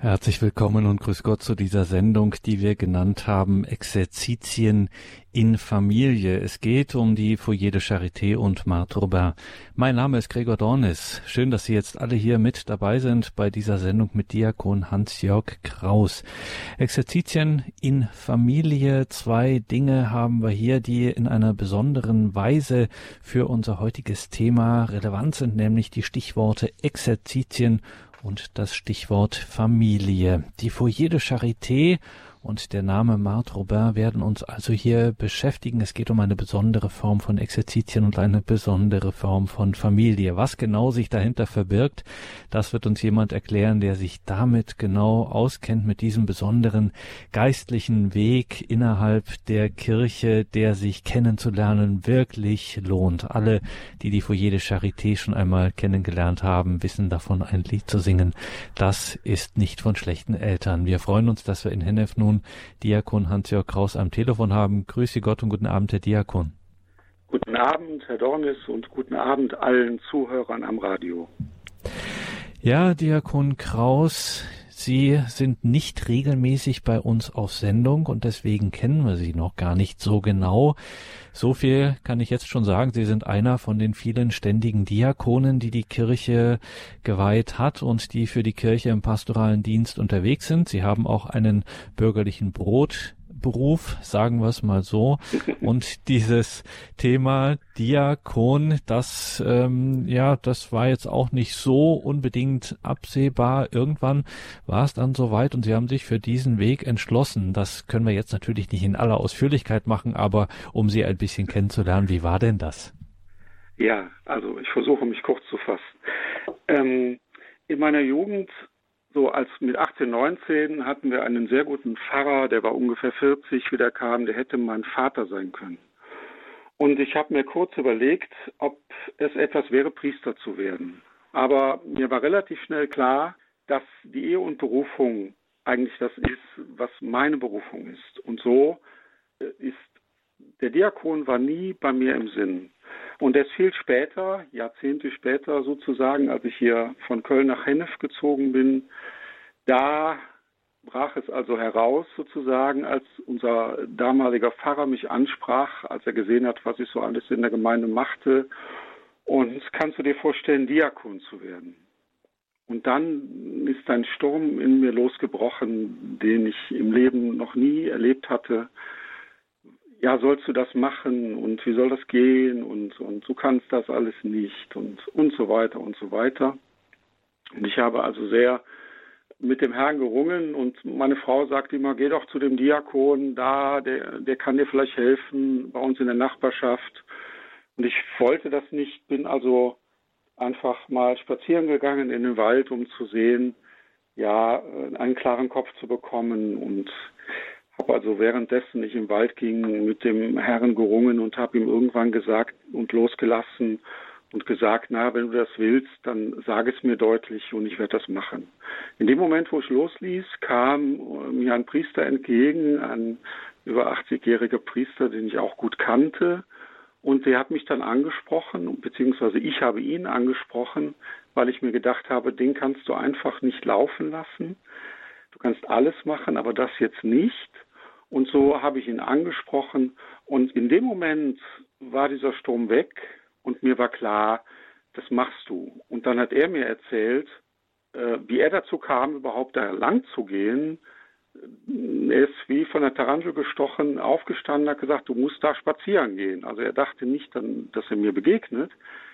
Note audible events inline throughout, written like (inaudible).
Herzlich willkommen und grüß Gott zu dieser Sendung, die wir genannt haben Exerzitien in Familie. Es geht um die Foyer de Charité und Marthe Robin. Mein Name ist Gregor Dornis. Schön, dass Sie jetzt alle hier mit dabei sind bei dieser Sendung mit Diakon Hans-Jörg Kraus. Exerzitien in Familie. Zwei Dinge haben wir hier, die in einer besonderen Weise für unser heutiges Thema relevant sind, nämlich die Stichworte Exerzitien und das Stichwort Familie. Die Foyer de Charité und der Name Marthe Robin werden uns also hier beschäftigen. Es geht um eine besondere Form von Exerzitien und eine besondere Form von Familie. Was genau sich dahinter verbirgt, das wird uns jemand erklären, der sich damit genau auskennt, mit diesem besonderen geistlichen Weg innerhalb der Kirche, der sich kennenzulernen wirklich lohnt. Alle, die die Foyer de Charité schon einmal kennengelernt haben, wissen davon, ein Lied zu singen. Das ist nicht von schlechten Eltern. Wir freuen uns, dass wir in Hennef nun Diakon Hans-Jörg Kraus am Telefon haben. Grüße Gott und guten Abend, Herr Diakon. Guten Abend, Herr Dornis, und guten Abend allen Zuhörern am Radio. Ja, Diakon Kraus, Sie sind nicht regelmäßig bei uns auf Sendung und deswegen kennen wir Sie noch gar nicht so genau. So viel kann ich jetzt schon sagen. Sie sind einer von den vielen ständigen Diakonen, die die Kirche geweiht hat und die für die Kirche im pastoralen Dienst unterwegs sind. Sie haben auch einen bürgerlichen Brot Beruf, sagen wir es mal so. (laughs) Und dieses Thema Diakon, das ähm, ja, das war jetzt auch nicht so unbedingt absehbar. Irgendwann war es dann soweit und sie haben sich für diesen Weg entschlossen. Das können wir jetzt natürlich nicht in aller Ausführlichkeit machen, aber um sie ein bisschen kennenzulernen, wie war denn das? Ja, also ich versuche mich kurz zu fassen. Ähm, in meiner Jugend so als mit 18, 19 hatten wir einen sehr guten Pfarrer, der war ungefähr 40, wie der kam, der hätte mein Vater sein können. Und ich habe mir kurz überlegt, ob es etwas wäre, Priester zu werden. Aber mir war relativ schnell klar, dass die Ehe und Berufung eigentlich das ist, was meine Berufung ist. Und so äh, ist der Diakon war nie bei mir im Sinn. Und erst viel später, Jahrzehnte später sozusagen, als ich hier von Köln nach Hennef gezogen bin, da brach es also heraus sozusagen, als unser damaliger Pfarrer mich ansprach, als er gesehen hat, was ich so alles in der Gemeinde machte. Und kannst du dir vorstellen, Diakon zu werden? Und dann ist ein Sturm in mir losgebrochen, den ich im Leben noch nie erlebt hatte ja, sollst du das machen und wie soll das gehen und, und du kannst das alles nicht und, und so weiter und so weiter. Und ich habe also sehr mit dem Herrn gerungen und meine Frau sagte immer, geh doch zu dem Diakon da, der, der kann dir vielleicht helfen bei uns in der Nachbarschaft. Und ich wollte das nicht, bin also einfach mal spazieren gegangen in den Wald, um zu sehen, ja, einen klaren Kopf zu bekommen und habe also währenddessen ich im Wald ging mit dem Herrn gerungen und habe ihm irgendwann gesagt und losgelassen und gesagt, na, wenn du das willst, dann sag es mir deutlich und ich werde das machen. In dem Moment, wo ich losließ, kam mir ein Priester entgegen, ein über 80-jähriger Priester, den ich auch gut kannte. Und der hat mich dann angesprochen, beziehungsweise ich habe ihn angesprochen, weil ich mir gedacht habe, den kannst du einfach nicht laufen lassen. Du kannst alles machen, aber das jetzt nicht. Und so habe ich ihn angesprochen. Und in dem Moment war dieser Sturm weg und mir war klar, das machst du. Und dann hat er mir erzählt, äh, wie er dazu kam, überhaupt da lang zu gehen. Er ist wie von der Tarantel gestochen, aufgestanden, hat gesagt, du musst da spazieren gehen. Also er dachte nicht, dass er mir begegnet,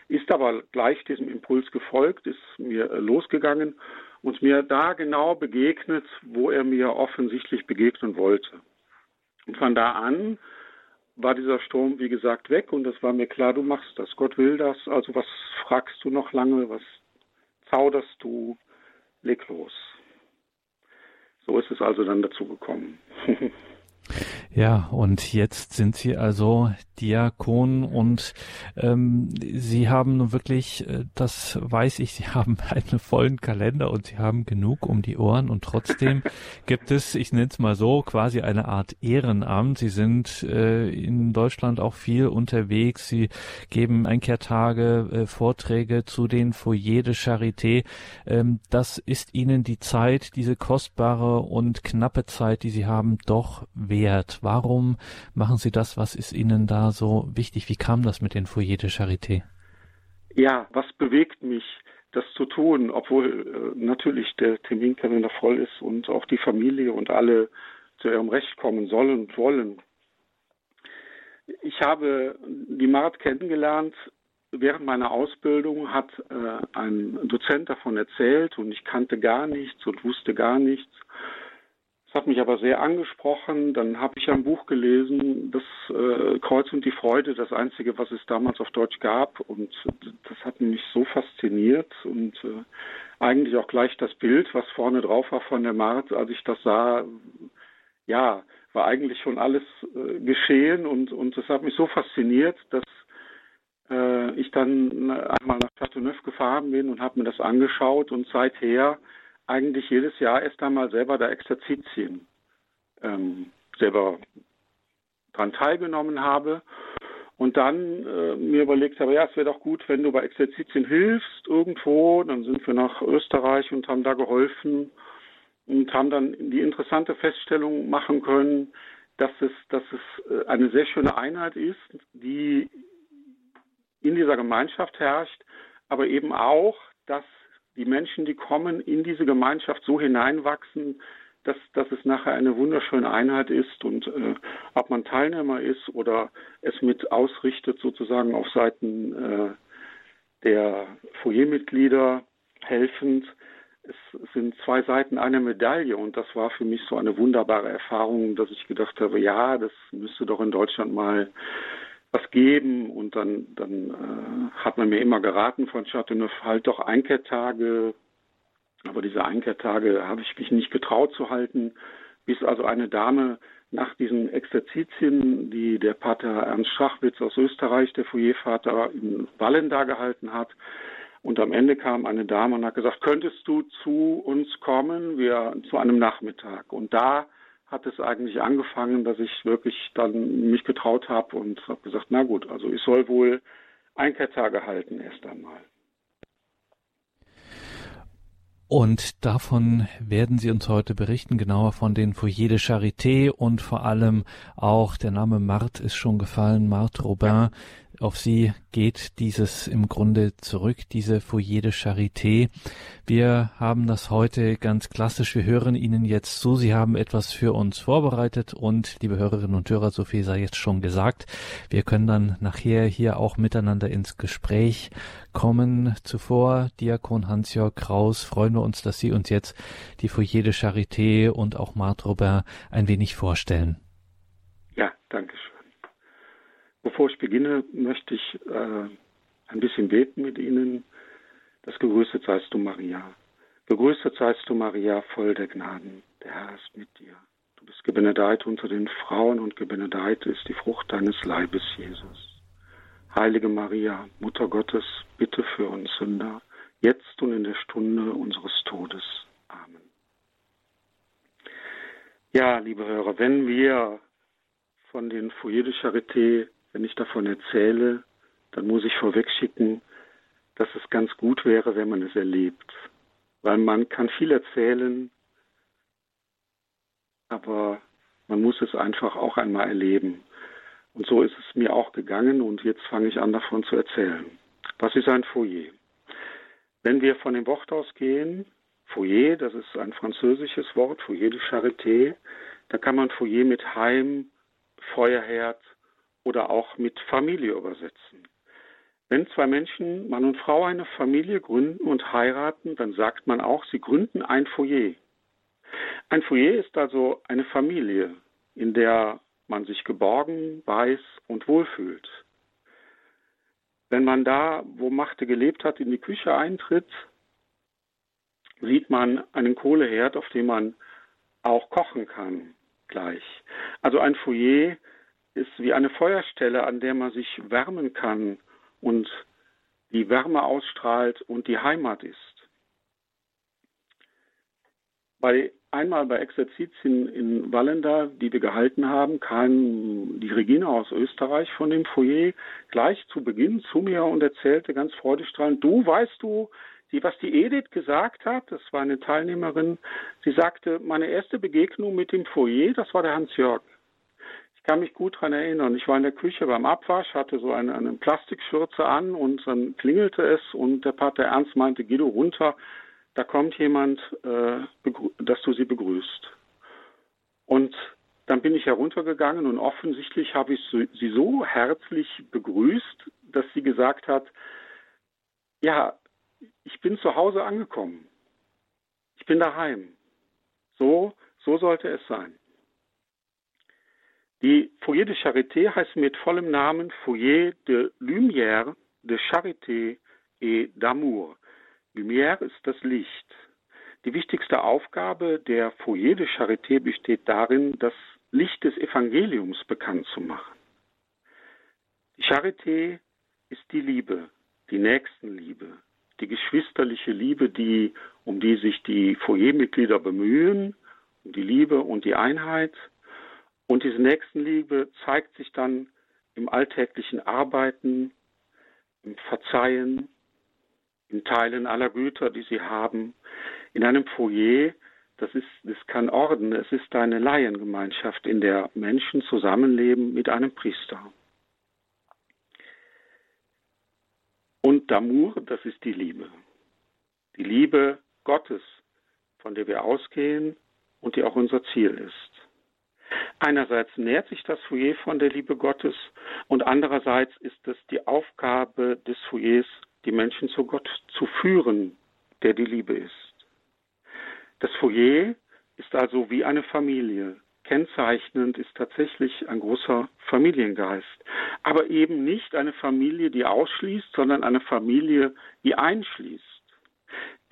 ist aber gleich diesem Impuls gefolgt, ist mir äh, losgegangen und mir da genau begegnet, wo er mir offensichtlich begegnen wollte. Und von da an war dieser Sturm, wie gesagt, weg und es war mir klar, du machst das. Gott will das. Also was fragst du noch lange? Was zauderst du? Leg los. So ist es also dann dazu gekommen. (laughs) ja, und jetzt sind Sie also Diakon und ähm, Sie haben nun wirklich, äh, das weiß ich, (laughs) Sie haben einen vollen Kalender und Sie haben genug um die Ohren und trotzdem (laughs) gibt es, ich nenne es mal so, quasi eine Art Ehrenamt. Sie sind äh, in Deutschland auch viel unterwegs. Sie geben Einkehrtage, äh, Vorträge zu den Foyer de Charité. Ähm, das ist Ihnen die Zeit, diese kostbare und knappe Zeit, die Sie haben, doch wert. Warum machen Sie das? Was ist Ihnen da so wichtig? Wie kam das mit den Foyer de Charité? Ja, was bewegt mich, das zu tun, obwohl äh, natürlich der Terminkalender voll ist und auch die Familie und alle zu ihrem Recht kommen sollen und wollen. Ich habe die Mart kennengelernt. Während meiner Ausbildung hat äh, ein Dozent davon erzählt und ich kannte gar nichts und wusste gar nichts. Das hat mich aber sehr angesprochen. Dann habe ich ein Buch gelesen, das äh, Kreuz und die Freude, das einzige, was es damals auf Deutsch gab. Und das hat mich so fasziniert und äh, eigentlich auch gleich das Bild, was vorne drauf war von der Mart, als ich das sah, ja, war eigentlich schon alles äh, geschehen und, und das hat mich so fasziniert, dass äh, ich dann einmal nach Châteauneuf gefahren bin und habe mir das angeschaut und seither eigentlich jedes Jahr erst einmal selber da Exerzitien ähm, selber dran teilgenommen habe und dann äh, mir überlegt habe, ja, es wäre doch gut, wenn du bei Exerzitien hilfst irgendwo. Dann sind wir nach Österreich und haben da geholfen und haben dann die interessante Feststellung machen können, dass es, dass es äh, eine sehr schöne Einheit ist, die in dieser Gemeinschaft herrscht, aber eben auch, dass die Menschen, die kommen, in diese Gemeinschaft so hineinwachsen, dass, dass es nachher eine wunderschöne Einheit ist und äh, ob man Teilnehmer ist oder es mit ausrichtet, sozusagen auf Seiten äh, der Foyermitglieder helfend. Es sind zwei Seiten einer Medaille und das war für mich so eine wunderbare Erfahrung, dass ich gedacht habe, ja, das müsste doch in Deutschland mal was geben und dann, dann äh, hat man mir immer geraten von Chateauneuf, halt doch Einkehrtage, aber diese Einkehrtage habe ich mich nicht getraut zu halten, bis also eine Dame nach diesen Exerzitien, die der Pater Ernst Schachwitz aus Österreich, der Foyervater, in Wallen da gehalten hat, und am Ende kam eine Dame und hat gesagt, könntest du zu uns kommen, wir zu einem Nachmittag. Und da hat es eigentlich angefangen, dass ich wirklich dann mich getraut habe und habe gesagt, na gut, also ich soll wohl Einkehrtage halten erst einmal. Und davon werden Sie uns heute berichten, genauer von den Foyer de Charité und vor allem auch der Name Marthe ist schon gefallen, Marthe Robin. Auf sie geht dieses im Grunde zurück, diese Foyer de Charité. Wir haben das heute ganz klassisch. Wir hören Ihnen jetzt zu. Sie haben etwas für uns vorbereitet und, liebe Hörerinnen und Hörer, so viel sei jetzt schon gesagt. Wir können dann nachher hier auch miteinander ins Gespräch kommen. Zuvor, Diakon Hans-Jörg Kraus, freuen wir uns, dass Sie uns jetzt die Foyer de Charité und auch Marthe Robin ein wenig vorstellen. Ja, danke schön. Bevor ich beginne, möchte ich äh, ein bisschen beten mit Ihnen. Das Gegrüßet seist du, Maria. Gegrüßet seist du, Maria, voll der Gnaden. Der Herr ist mit dir. Du bist gebenedeit unter den Frauen und gebenedeit ist die Frucht deines Leibes, Jesus. Heilige Maria, Mutter Gottes, bitte für uns Sünder, jetzt und in der Stunde unseres Todes. Amen. Ja, liebe Hörer, wenn wir von den Foyer de Charité wenn ich davon erzähle, dann muss ich vorwegschicken, dass es ganz gut wäre, wenn man es erlebt. Weil man kann viel erzählen, aber man muss es einfach auch einmal erleben. Und so ist es mir auch gegangen und jetzt fange ich an davon zu erzählen. Was ist ein Foyer? Wenn wir von dem Wort ausgehen, Foyer, das ist ein französisches Wort, Foyer de Charité, da kann man Foyer mit Heim, Feuerherd, oder auch mit Familie übersetzen. Wenn zwei Menschen, Mann und Frau, eine Familie gründen und heiraten, dann sagt man auch, sie gründen ein Foyer. Ein Foyer ist also eine Familie, in der man sich geborgen, weiß und wohlfühlt. Wenn man da, wo Machte gelebt hat, in die Küche eintritt, sieht man einen Kohleherd, auf dem man auch kochen kann gleich. Also ein Foyer ist wie eine Feuerstelle, an der man sich wärmen kann und die Wärme ausstrahlt und die Heimat ist. Bei, einmal bei Exerzitien in Wallenda, die wir gehalten haben, kam die Regina aus Österreich von dem Foyer gleich zu Beginn zu mir und erzählte ganz freudestrahlend, du weißt du, die, was die Edith gesagt hat, das war eine Teilnehmerin, sie sagte, meine erste Begegnung mit dem Foyer, das war der Hans-Jörg. Ich kann mich gut daran erinnern. Ich war in der Küche beim Abwasch, hatte so eine, eine Plastikschürze an und dann klingelte es und der Pater Ernst meinte, Guido runter, da kommt jemand, äh, dass du sie begrüßt. Und dann bin ich heruntergegangen und offensichtlich habe ich sie so herzlich begrüßt, dass sie gesagt hat, ja, ich bin zu Hause angekommen. Ich bin daheim. So, so sollte es sein. Die Foyer de Charité heißt mit vollem Namen Foyer de Lumière, de Charité et d'Amour. Lumière ist das Licht. Die wichtigste Aufgabe der Foyer de Charité besteht darin, das Licht des Evangeliums bekannt zu machen. Die Charité ist die Liebe, die Nächstenliebe, die geschwisterliche Liebe, die, um die sich die Foyermitglieder bemühen, um die Liebe und die Einheit. Und diese Nächstenliebe zeigt sich dann im alltäglichen Arbeiten, im Verzeihen, im Teilen aller Güter, die sie haben. In einem Foyer, das ist, das kann Orden, es ist eine Laiengemeinschaft, in der Menschen zusammenleben mit einem Priester. Und Damour, das ist die Liebe. Die Liebe Gottes, von der wir ausgehen und die auch unser Ziel ist. Einerseits nährt sich das Foyer von der Liebe Gottes und andererseits ist es die Aufgabe des Foyers, die Menschen zu Gott zu führen, der die Liebe ist. Das Foyer ist also wie eine Familie, Kennzeichnend ist tatsächlich ein großer Familiengeist. Aber eben nicht eine Familie, die ausschließt, sondern eine Familie, die einschließt.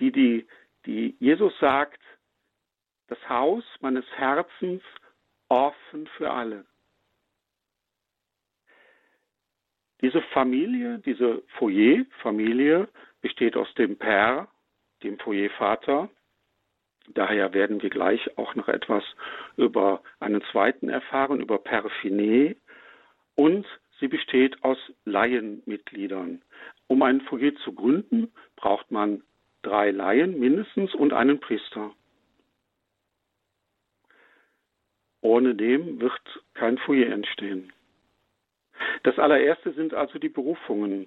Die, die, die Jesus sagt, das Haus meines Herzens offen für alle. Diese Familie, diese Foyer-Familie besteht aus dem Père, dem Foyer-Vater, Daher werden wir gleich auch noch etwas über einen zweiten erfahren, über Perfine. Und sie besteht aus Laienmitgliedern. Um ein Foyer zu gründen, braucht man drei Laien mindestens und einen Priester. Ohne dem wird kein Foyer entstehen. Das allererste sind also die Berufungen.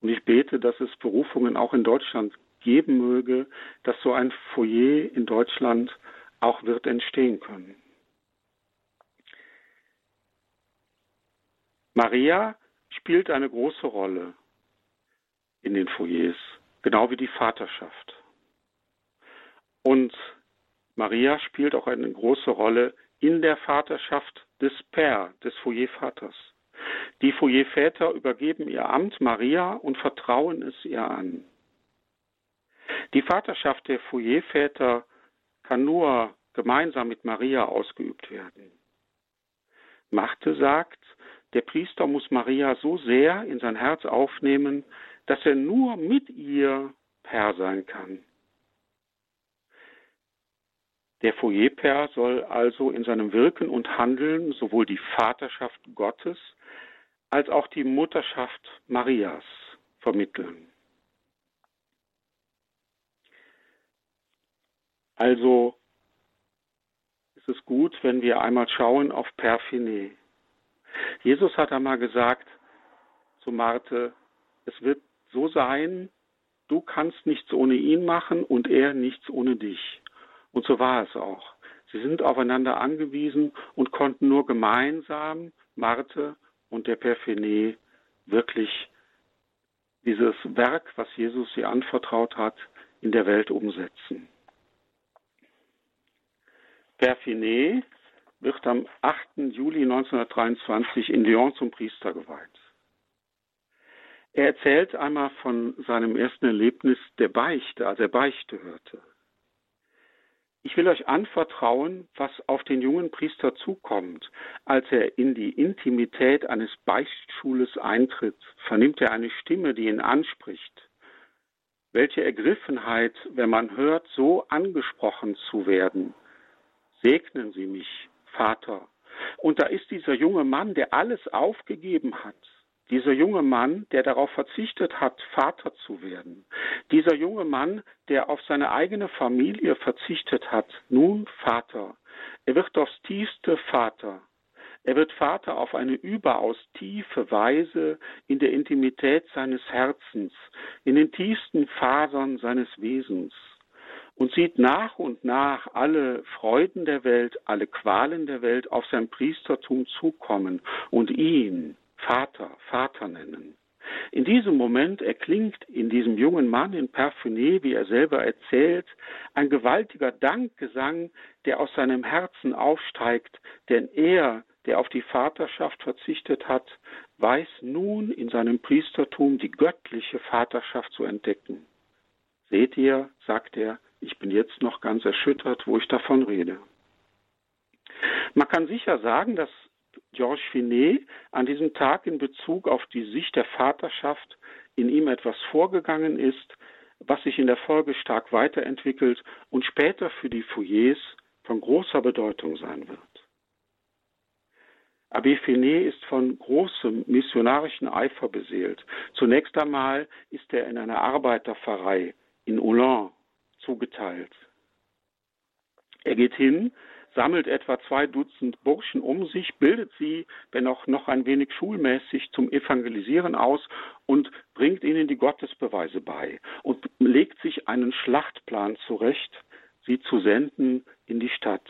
Und ich bete, dass es Berufungen auch in Deutschland geben möge, dass so ein Foyer in Deutschland auch wird entstehen können. Maria spielt eine große Rolle in den Foyers, genau wie die Vaterschaft. Und Maria spielt auch eine große Rolle in der Vaterschaft des Père, des Foyervaters. Die Foyerväter übergeben ihr Amt Maria und vertrauen es ihr an. Die Vaterschaft der Foyerväter kann nur gemeinsam mit Maria ausgeübt werden. Machte sagt, der Priester muss Maria so sehr in sein Herz aufnehmen, dass er nur mit ihr Herr sein kann. Der Foyerpair soll also in seinem Wirken und Handeln sowohl die Vaterschaft Gottes als auch die Mutterschaft Marias vermitteln. Also ist es gut, wenn wir einmal schauen auf Perfine. Jesus hat einmal gesagt zu Marte, es wird so sein, du kannst nichts ohne ihn machen und er nichts ohne dich. Und so war es auch. Sie sind aufeinander angewiesen und konnten nur gemeinsam, Marte und der Perfine, wirklich dieses Werk, was Jesus sie anvertraut hat, in der Welt umsetzen. Perfinet wird am 8. Juli 1923 in Lyon zum Priester geweiht. Er erzählt einmal von seinem ersten Erlebnis der Beichte, als er Beichte hörte. Ich will euch anvertrauen, was auf den jungen Priester zukommt. Als er in die Intimität eines Beichtschules eintritt, vernimmt er eine Stimme, die ihn anspricht. Welche Ergriffenheit, wenn man hört, so angesprochen zu werden. Segnen Sie mich, Vater. Und da ist dieser junge Mann, der alles aufgegeben hat. Dieser junge Mann, der darauf verzichtet hat, Vater zu werden. Dieser junge Mann, der auf seine eigene Familie verzichtet hat, nun Vater. Er wird aufs tiefste Vater. Er wird Vater auf eine überaus tiefe Weise in der Intimität seines Herzens, in den tiefsten Fasern seines Wesens und sieht nach und nach alle Freuden der Welt, alle Qualen der Welt auf sein Priestertum zukommen und ihn Vater, Vater nennen. In diesem Moment erklingt in diesem jungen Mann in Parfuné, wie er selber erzählt, ein gewaltiger Dankgesang, der aus seinem Herzen aufsteigt, denn er, der auf die Vaterschaft verzichtet hat, weiß nun in seinem Priestertum die göttliche Vaterschaft zu entdecken. Seht ihr, sagt er, ich bin jetzt noch ganz erschüttert, wo ich davon rede. Man kann sicher sagen, dass Georges Finet an diesem Tag in Bezug auf die Sicht der Vaterschaft in ihm etwas vorgegangen ist, was sich in der Folge stark weiterentwickelt und später für die Foyers von großer Bedeutung sein wird. Abbé Finet ist von großem missionarischen Eifer beseelt. Zunächst einmal ist er in einer Arbeiterpfarrei in Ulan zugeteilt. Er geht hin sammelt etwa zwei Dutzend Burschen um sich, bildet sie, wenn auch noch ein wenig schulmäßig, zum Evangelisieren aus und bringt ihnen die Gottesbeweise bei und legt sich einen Schlachtplan zurecht, sie zu senden in die Stadt.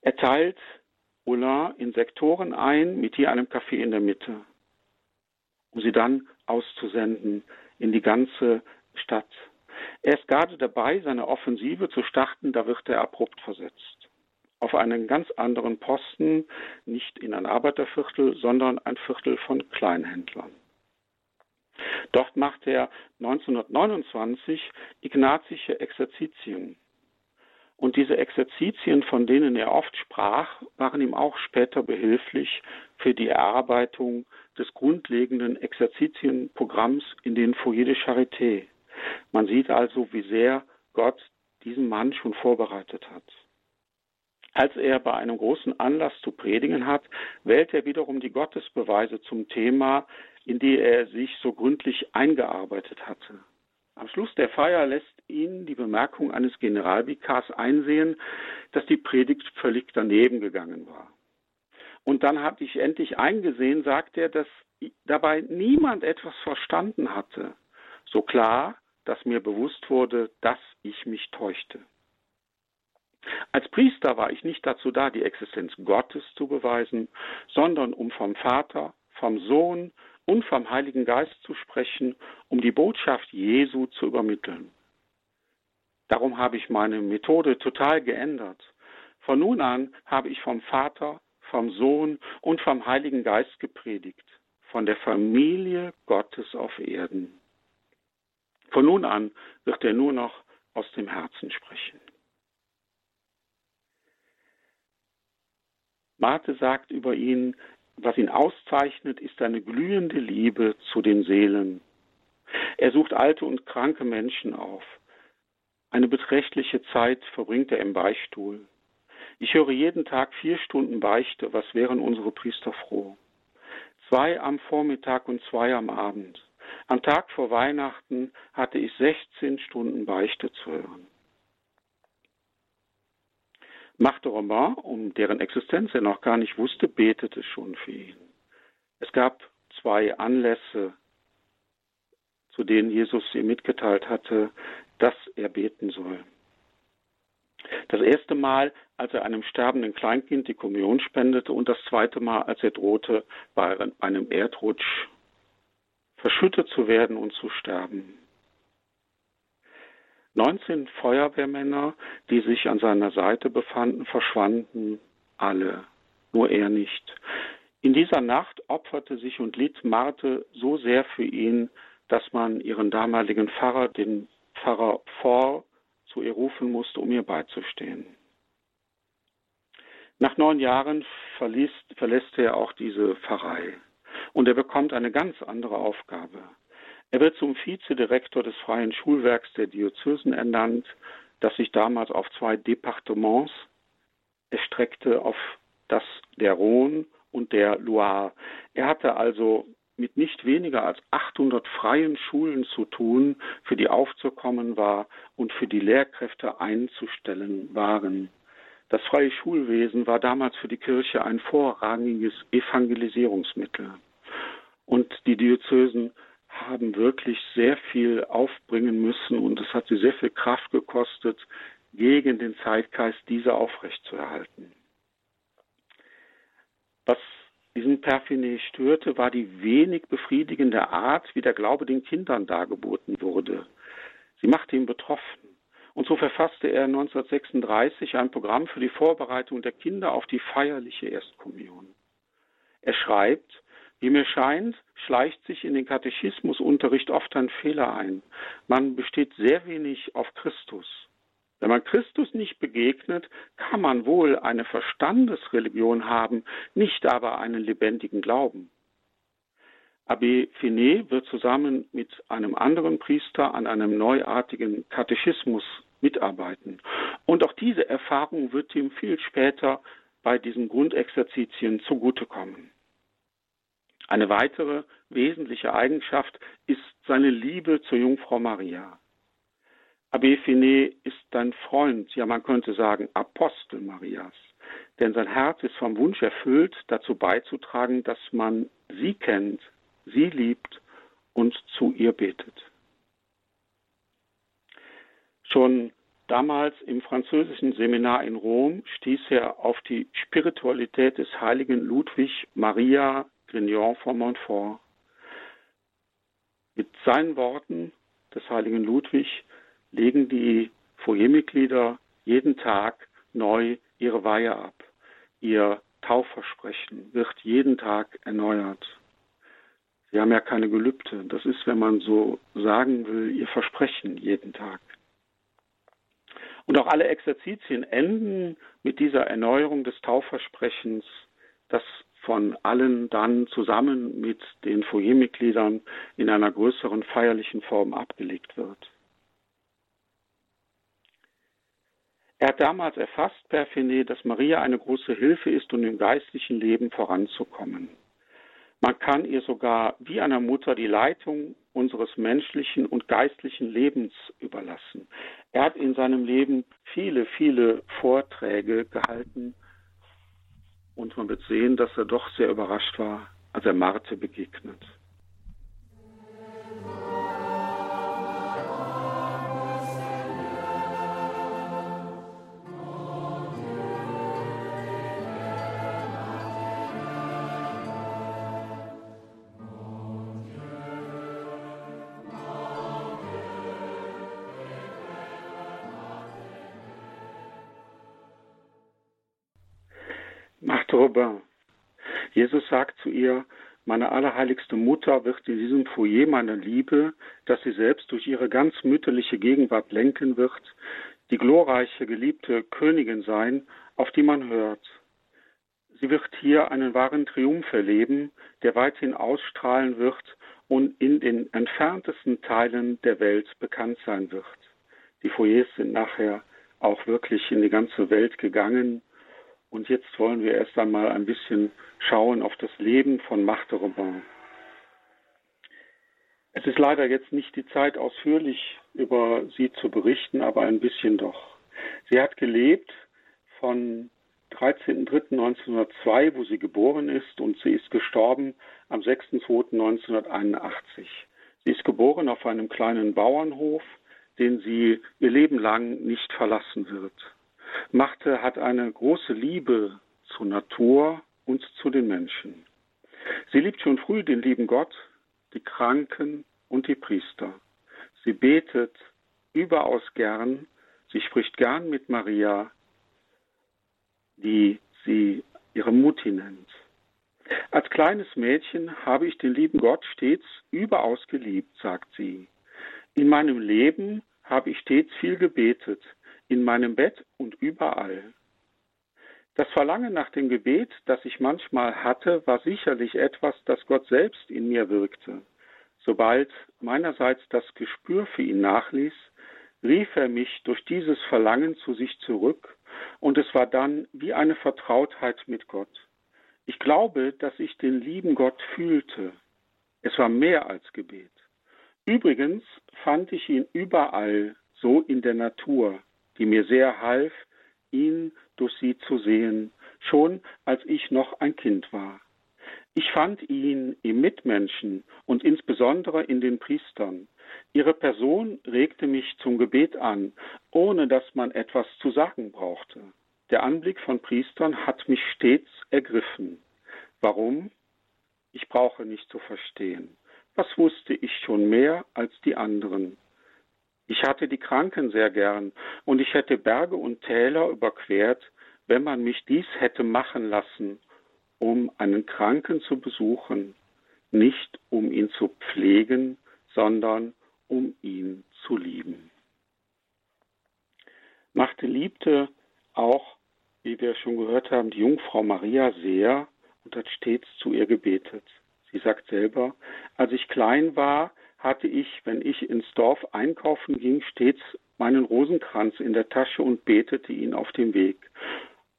Er teilt Oulin in Sektoren ein, mit je einem Café in der Mitte, um sie dann auszusenden in die ganze Stadt. Er ist gerade dabei, seine Offensive zu starten, da wird er abrupt versetzt. Auf einen ganz anderen Posten, nicht in ein Arbeiterviertel, sondern ein Viertel von Kleinhändlern. Dort macht er 1929 ignatische Exerzitien. Und diese Exerzitien, von denen er oft sprach, waren ihm auch später behilflich für die Erarbeitung des grundlegenden Exerzitienprogramms in den Foyer de Charité, man sieht also, wie sehr Gott diesen Mann schon vorbereitet hat. Als er bei einem großen Anlass zu predigen hat, wählt er wiederum die Gottesbeweise zum Thema, in die er sich so gründlich eingearbeitet hatte. Am Schluss der Feier lässt ihn die Bemerkung eines Generalvikars einsehen, dass die Predigt völlig daneben gegangen war. Und dann habe ich endlich eingesehen, sagt er, dass dabei niemand etwas verstanden hatte. So klar, dass mir bewusst wurde, dass ich mich täuschte. Als Priester war ich nicht dazu da, die Existenz Gottes zu beweisen, sondern um vom Vater, vom Sohn und vom Heiligen Geist zu sprechen, um die Botschaft Jesu zu übermitteln. Darum habe ich meine Methode total geändert. Von nun an habe ich vom Vater, vom Sohn und vom Heiligen Geist gepredigt, von der Familie Gottes auf Erden. Von nun an wird er nur noch aus dem Herzen sprechen. Marte sagt über ihn, was ihn auszeichnet, ist seine glühende Liebe zu den Seelen. Er sucht alte und kranke Menschen auf. Eine beträchtliche Zeit verbringt er im Beichtstuhl. Ich höre jeden Tag vier Stunden Beichte, was wären unsere Priester froh. Zwei am Vormittag und zwei am Abend. Am Tag vor Weihnachten hatte ich 16 Stunden Beichte zu hören. Marthe Romain, um deren Existenz er noch gar nicht wusste, betete schon für ihn. Es gab zwei Anlässe, zu denen Jesus ihm mitgeteilt hatte, dass er beten soll. Das erste Mal, als er einem sterbenden Kleinkind die Kommunion spendete und das zweite Mal, als er drohte, bei einem Erdrutsch verschüttet zu werden und zu sterben. 19 Feuerwehrmänner, die sich an seiner Seite befanden, verschwanden alle, nur er nicht. In dieser Nacht opferte sich und litt Marte so sehr für ihn, dass man ihren damaligen Pfarrer, den Pfarrer Vor, zu ihr rufen musste, um ihr beizustehen. Nach neun Jahren verließ, verlässt er auch diese Pfarrei und er bekommt eine ganz andere Aufgabe. Er wird zum Vizedirektor des freien Schulwerks der Diözesen ernannt, das sich damals auf zwei Departements erstreckte, auf das der Rhône und der Loire. Er hatte also mit nicht weniger als 800 freien Schulen zu tun, für die aufzukommen war und für die Lehrkräfte einzustellen waren. Das freie Schulwesen war damals für die Kirche ein vorrangiges Evangelisierungsmittel. Und die Diözesen haben wirklich sehr viel aufbringen müssen und es hat sie sehr viel Kraft gekostet, gegen den Zeitgeist diese aufrechtzuerhalten. Was diesen Perfinet störte, war die wenig befriedigende Art, wie der Glaube den Kindern dargeboten wurde. Sie machte ihn betroffen. Und so verfasste er 1936 ein Programm für die Vorbereitung der Kinder auf die feierliche Erstkommunion. Er schreibt, wie mir scheint, schleicht sich in den Katechismusunterricht oft ein Fehler ein. Man besteht sehr wenig auf Christus. Wenn man Christus nicht begegnet, kann man wohl eine Verstandesreligion haben, nicht aber einen lebendigen Glauben. Abbé Finet wird zusammen mit einem anderen Priester an einem neuartigen Katechismus mitarbeiten. Und auch diese Erfahrung wird ihm viel später bei diesen Grundexerzitien zugutekommen. Eine weitere wesentliche Eigenschaft ist seine Liebe zur Jungfrau Maria. Abbé Finet ist ein Freund, ja man könnte sagen Apostel Marias, denn sein Herz ist vom Wunsch erfüllt, dazu beizutragen, dass man sie kennt, sie liebt und zu ihr betet. Schon damals im französischen Seminar in Rom stieß er auf die Spiritualität des heiligen Ludwig Maria Grignon von Montfort. Mit seinen Worten des heiligen Ludwig legen die Foyermitglieder jeden Tag neu ihre Weihe ab. Ihr Taufversprechen wird jeden Tag erneuert. Sie haben ja keine Gelübde. Das ist, wenn man so sagen will, ihr Versprechen jeden Tag. Und auch alle Exerzitien enden mit dieser Erneuerung des Taufversprechens, das von allen dann zusammen mit den Foyermitgliedern in einer größeren feierlichen Form abgelegt wird. Er hat damals erfasst, per Finet, dass Maria eine große Hilfe ist, um im geistlichen Leben voranzukommen. Man kann ihr sogar wie einer Mutter die Leitung unseres menschlichen und geistlichen Lebens überlassen. Er hat in seinem Leben viele, viele Vorträge gehalten und man wird sehen, dass er doch sehr überrascht war, als er Marte begegnet. Jesus sagt zu ihr, meine allerheiligste Mutter wird in diesem Foyer meiner Liebe, das sie selbst durch ihre ganz mütterliche Gegenwart lenken wird, die glorreiche, geliebte Königin sein, auf die man hört. Sie wird hier einen wahren Triumph erleben, der weithin ausstrahlen wird und in den entferntesten Teilen der Welt bekannt sein wird. Die Foyers sind nachher auch wirklich in die ganze Welt gegangen und jetzt wollen wir erst einmal ein bisschen schauen auf das Leben von Marthe Robin. Es ist leider jetzt nicht die Zeit, ausführlich über sie zu berichten, aber ein bisschen doch. Sie hat gelebt von 13.03.1902, wo sie geboren ist, und sie ist gestorben am 6.02.1981. Sie ist geboren auf einem kleinen Bauernhof, den sie ihr Leben lang nicht verlassen wird. Machte hat eine große Liebe zur Natur und zu den Menschen. Sie liebt schon früh den lieben Gott, die Kranken und die Priester. Sie betet überaus gern, sie spricht gern mit Maria, die sie ihre Mutti nennt. Als kleines Mädchen habe ich den lieben Gott stets überaus geliebt, sagt sie. In meinem Leben habe ich stets viel gebetet, in meinem Bett und überall. Das Verlangen nach dem Gebet, das ich manchmal hatte, war sicherlich etwas, das Gott selbst in mir wirkte. Sobald meinerseits das Gespür für ihn nachließ, rief er mich durch dieses Verlangen zu sich zurück, und es war dann wie eine Vertrautheit mit Gott. Ich glaube, dass ich den lieben Gott fühlte. Es war mehr als Gebet. Übrigens fand ich ihn überall, so in der Natur, die mir sehr half, ihn durch sie zu sehen, schon als ich noch ein Kind war. Ich fand ihn im Mitmenschen und insbesondere in den Priestern. Ihre Person regte mich zum Gebet an, ohne dass man etwas zu sagen brauchte. Der Anblick von Priestern hat mich stets ergriffen. Warum? Ich brauche nicht zu verstehen. Was wusste ich schon mehr als die anderen? Ich hatte die Kranken sehr gern, und ich hätte Berge und Täler überquert, wenn man mich dies hätte machen lassen, um einen Kranken zu besuchen, nicht um ihn zu pflegen, sondern um ihn zu lieben. Machte liebte auch wie wir schon gehört haben, die Jungfrau Maria sehr und hat stets zu ihr gebetet. Sie sagt selber, als ich klein war, hatte ich, wenn ich ins Dorf einkaufen ging, stets meinen Rosenkranz in der Tasche und betete ihn auf dem Weg.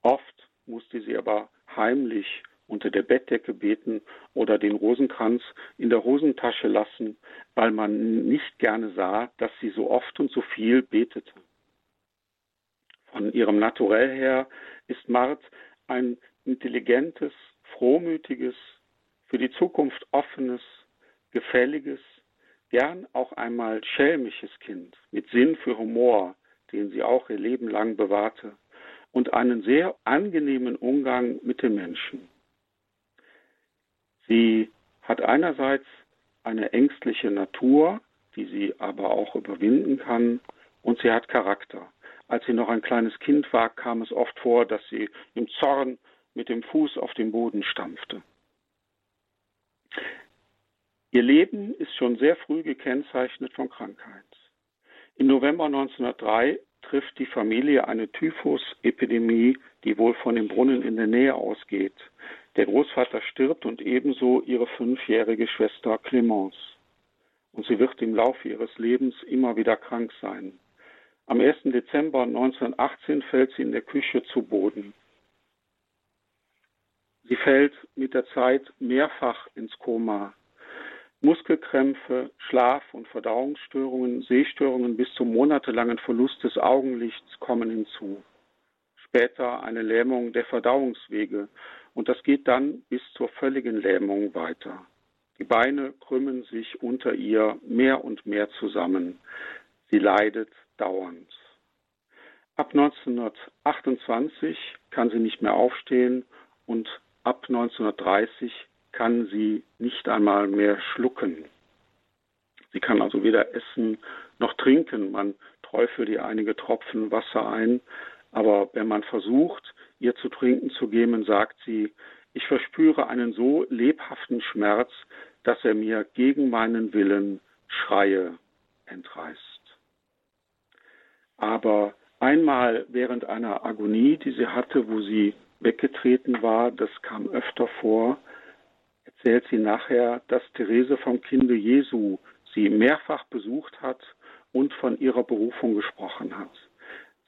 Oft musste sie aber heimlich unter der Bettdecke beten oder den Rosenkranz in der Hosentasche lassen, weil man nicht gerne sah, dass sie so oft und so viel betete. Von ihrem Naturell her ist Mart ein intelligentes, frohmütiges, für die Zukunft offenes, gefälliges, gern auch einmal schelmisches Kind mit Sinn für Humor, den sie auch ihr Leben lang bewahrte, und einen sehr angenehmen Umgang mit den Menschen. Sie hat einerseits eine ängstliche Natur, die sie aber auch überwinden kann, und sie hat Charakter. Als sie noch ein kleines Kind war, kam es oft vor, dass sie im Zorn mit dem Fuß auf den Boden stampfte. Ihr Leben ist schon sehr früh gekennzeichnet von Krankheit. Im November 1903 trifft die Familie eine Typhus-Epidemie, die wohl von dem Brunnen in der Nähe ausgeht. Der Großvater stirbt und ebenso ihre fünfjährige Schwester Clemence. Und sie wird im Laufe ihres Lebens immer wieder krank sein. Am 1. Dezember 1918 fällt sie in der Küche zu Boden. Sie fällt mit der Zeit mehrfach ins Koma. Muskelkrämpfe, Schlaf- und Verdauungsstörungen, Sehstörungen bis zum monatelangen Verlust des Augenlichts kommen hinzu. Später eine Lähmung der Verdauungswege und das geht dann bis zur völligen Lähmung weiter. Die Beine krümmen sich unter ihr mehr und mehr zusammen. Sie leidet dauernd. Ab 1928 kann sie nicht mehr aufstehen und ab 1930 kann sie nicht einmal mehr schlucken. Sie kann also weder essen noch trinken. Man träufelt ihr einige Tropfen Wasser ein, aber wenn man versucht, ihr zu trinken zu geben, sagt sie, ich verspüre einen so lebhaften Schmerz, dass er mir gegen meinen Willen Schreie entreißt. Aber einmal während einer Agonie, die sie hatte, wo sie weggetreten war, das kam öfter vor, erzählt sie nachher, dass Therese vom Kinde Jesu sie mehrfach besucht hat und von ihrer Berufung gesprochen hat.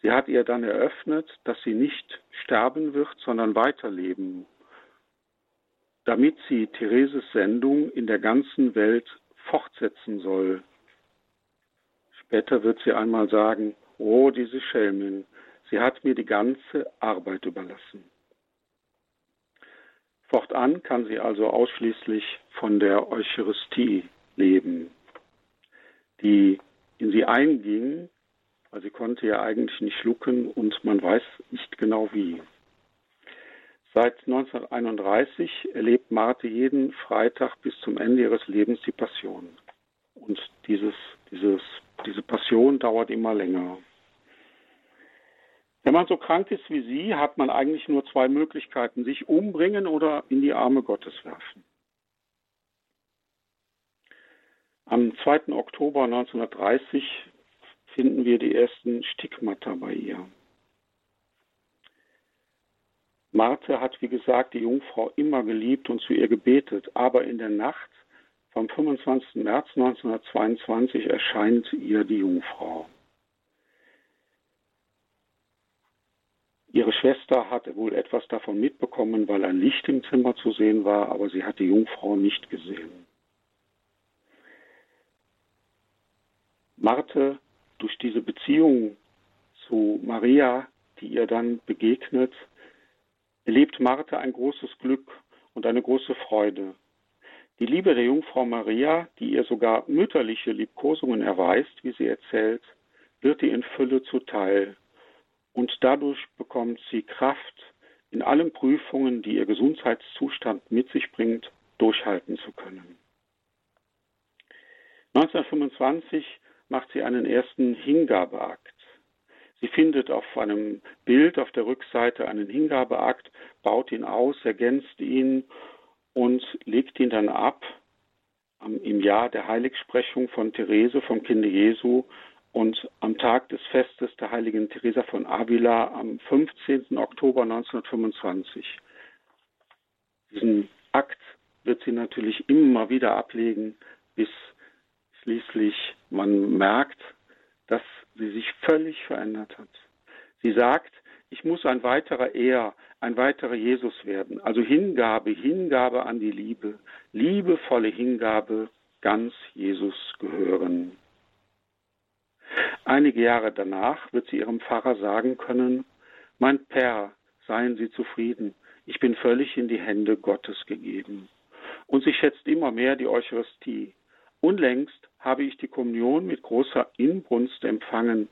Sie hat ihr dann eröffnet, dass sie nicht sterben wird, sondern weiterleben, damit sie Thereses Sendung in der ganzen Welt fortsetzen soll. Später wird sie einmal sagen, Oh, diese Schelmin, sie hat mir die ganze Arbeit überlassen. Fortan kann sie also ausschließlich von der Eucharistie leben, die in sie einging, weil sie konnte ja eigentlich nicht schlucken und man weiß nicht genau wie. Seit 1931 erlebt Marte jeden Freitag bis zum Ende ihres Lebens die Passion. Und dieses, dieses diese Passion dauert immer länger. Wenn man so krank ist wie sie, hat man eigentlich nur zwei Möglichkeiten, sich umbringen oder in die Arme Gottes werfen. Am 2. Oktober 1930 finden wir die ersten Stigmata bei ihr. Marthe hat, wie gesagt, die Jungfrau immer geliebt und zu ihr gebetet, aber in der Nacht vom 25. März 1922 erscheint ihr die Jungfrau. Ihre Schwester hatte wohl etwas davon mitbekommen, weil ein Licht im Zimmer zu sehen war, aber sie hat die Jungfrau nicht gesehen. Marthe, durch diese Beziehung zu Maria, die ihr dann begegnet, erlebt Martha ein großes Glück und eine große Freude. Die Liebe der Jungfrau Maria, die ihr sogar mütterliche Liebkosungen erweist, wie sie erzählt, wird ihr in Fülle zuteil. Und dadurch bekommt sie Kraft, in allen Prüfungen, die ihr Gesundheitszustand mit sich bringt, durchhalten zu können. 1925 macht sie einen ersten Hingabeakt. Sie findet auf einem Bild auf der Rückseite einen Hingabeakt, baut ihn aus, ergänzt ihn und legt ihn dann ab im Jahr der Heiligsprechung von Therese vom Kinde Jesu und am Tag des Festes der heiligen Teresa von Avila am 15. Oktober 1925. Diesen Akt wird sie natürlich immer wieder ablegen, bis schließlich man merkt, dass sie sich völlig verändert hat. Sie sagt, ich muss ein weiterer Er, ein weiterer Jesus werden. Also Hingabe, Hingabe an die Liebe, liebevolle Hingabe, ganz Jesus gehören. Einige Jahre danach wird sie ihrem Pfarrer sagen können, mein Pär, seien Sie zufrieden, ich bin völlig in die Hände Gottes gegeben. Und sie schätzt immer mehr die Eucharistie. Unlängst habe ich die Kommunion mit großer Inbrunst empfangen.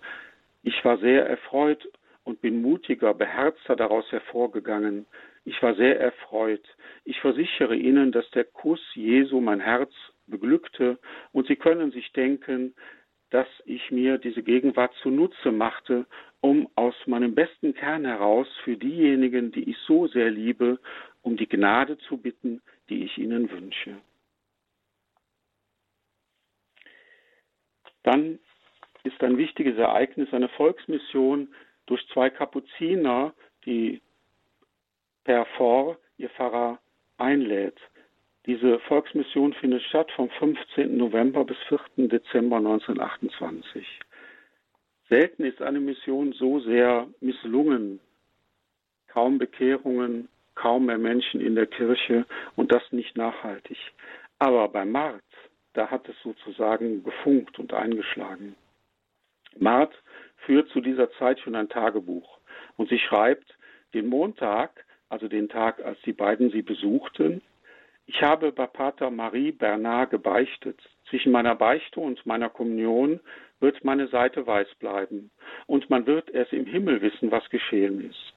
Ich war sehr erfreut und bin mutiger, beherzter daraus hervorgegangen. Ich war sehr erfreut. Ich versichere Ihnen, dass der Kuss Jesu mein Herz beglückte, und Sie können sich denken, dass ich mir diese Gegenwart zunutze machte, um aus meinem besten Kern heraus für diejenigen, die ich so sehr liebe, um die Gnade zu bitten, die ich ihnen wünsche. Dann ist ein wichtiges Ereignis eine Volksmission durch zwei Kapuziner, die per Fort ihr Pfarrer einlädt. Diese Volksmission findet statt vom 15. November bis 4. Dezember 1928. Selten ist eine Mission so sehr misslungen. Kaum Bekehrungen, kaum mehr Menschen in der Kirche und das nicht nachhaltig. Aber bei Mart da hat es sozusagen gefunkt und eingeschlagen. Mart führt zu dieser Zeit schon ein Tagebuch und sie schreibt, den Montag, also den Tag, als die beiden sie besuchten, ich habe bei Pater Marie Bernard gebeichtet. Zwischen meiner Beichte und meiner Kommunion wird meine Seite weiß bleiben, und man wird erst im Himmel wissen, was geschehen ist.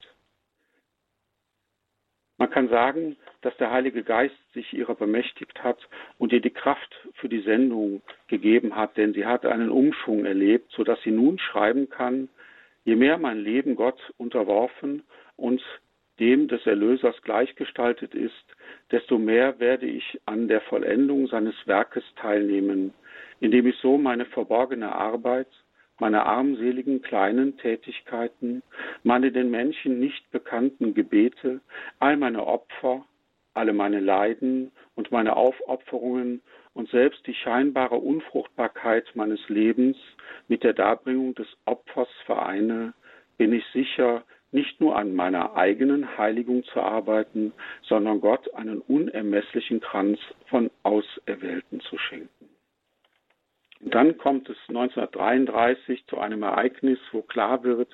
Man kann sagen, dass der Heilige Geist sich ihrer bemächtigt hat und ihr die Kraft für die Sendung gegeben hat, denn sie hat einen Umschwung erlebt, sodass sie nun schreiben kann, je mehr mein Leben Gott unterworfen und dem des Erlösers gleichgestaltet ist, desto mehr werde ich an der Vollendung seines Werkes teilnehmen, indem ich so meine verborgene Arbeit meine armseligen kleinen Tätigkeiten, meine den Menschen nicht bekannten Gebete, all meine Opfer, alle meine Leiden und meine Aufopferungen und selbst die scheinbare Unfruchtbarkeit meines Lebens mit der Darbringung des Opfers vereine, bin ich sicher, nicht nur an meiner eigenen Heiligung zu arbeiten, sondern Gott einen unermesslichen Kranz von Auserwählten zu schenken. Und dann kommt es 1933 zu einem Ereignis, wo klar wird,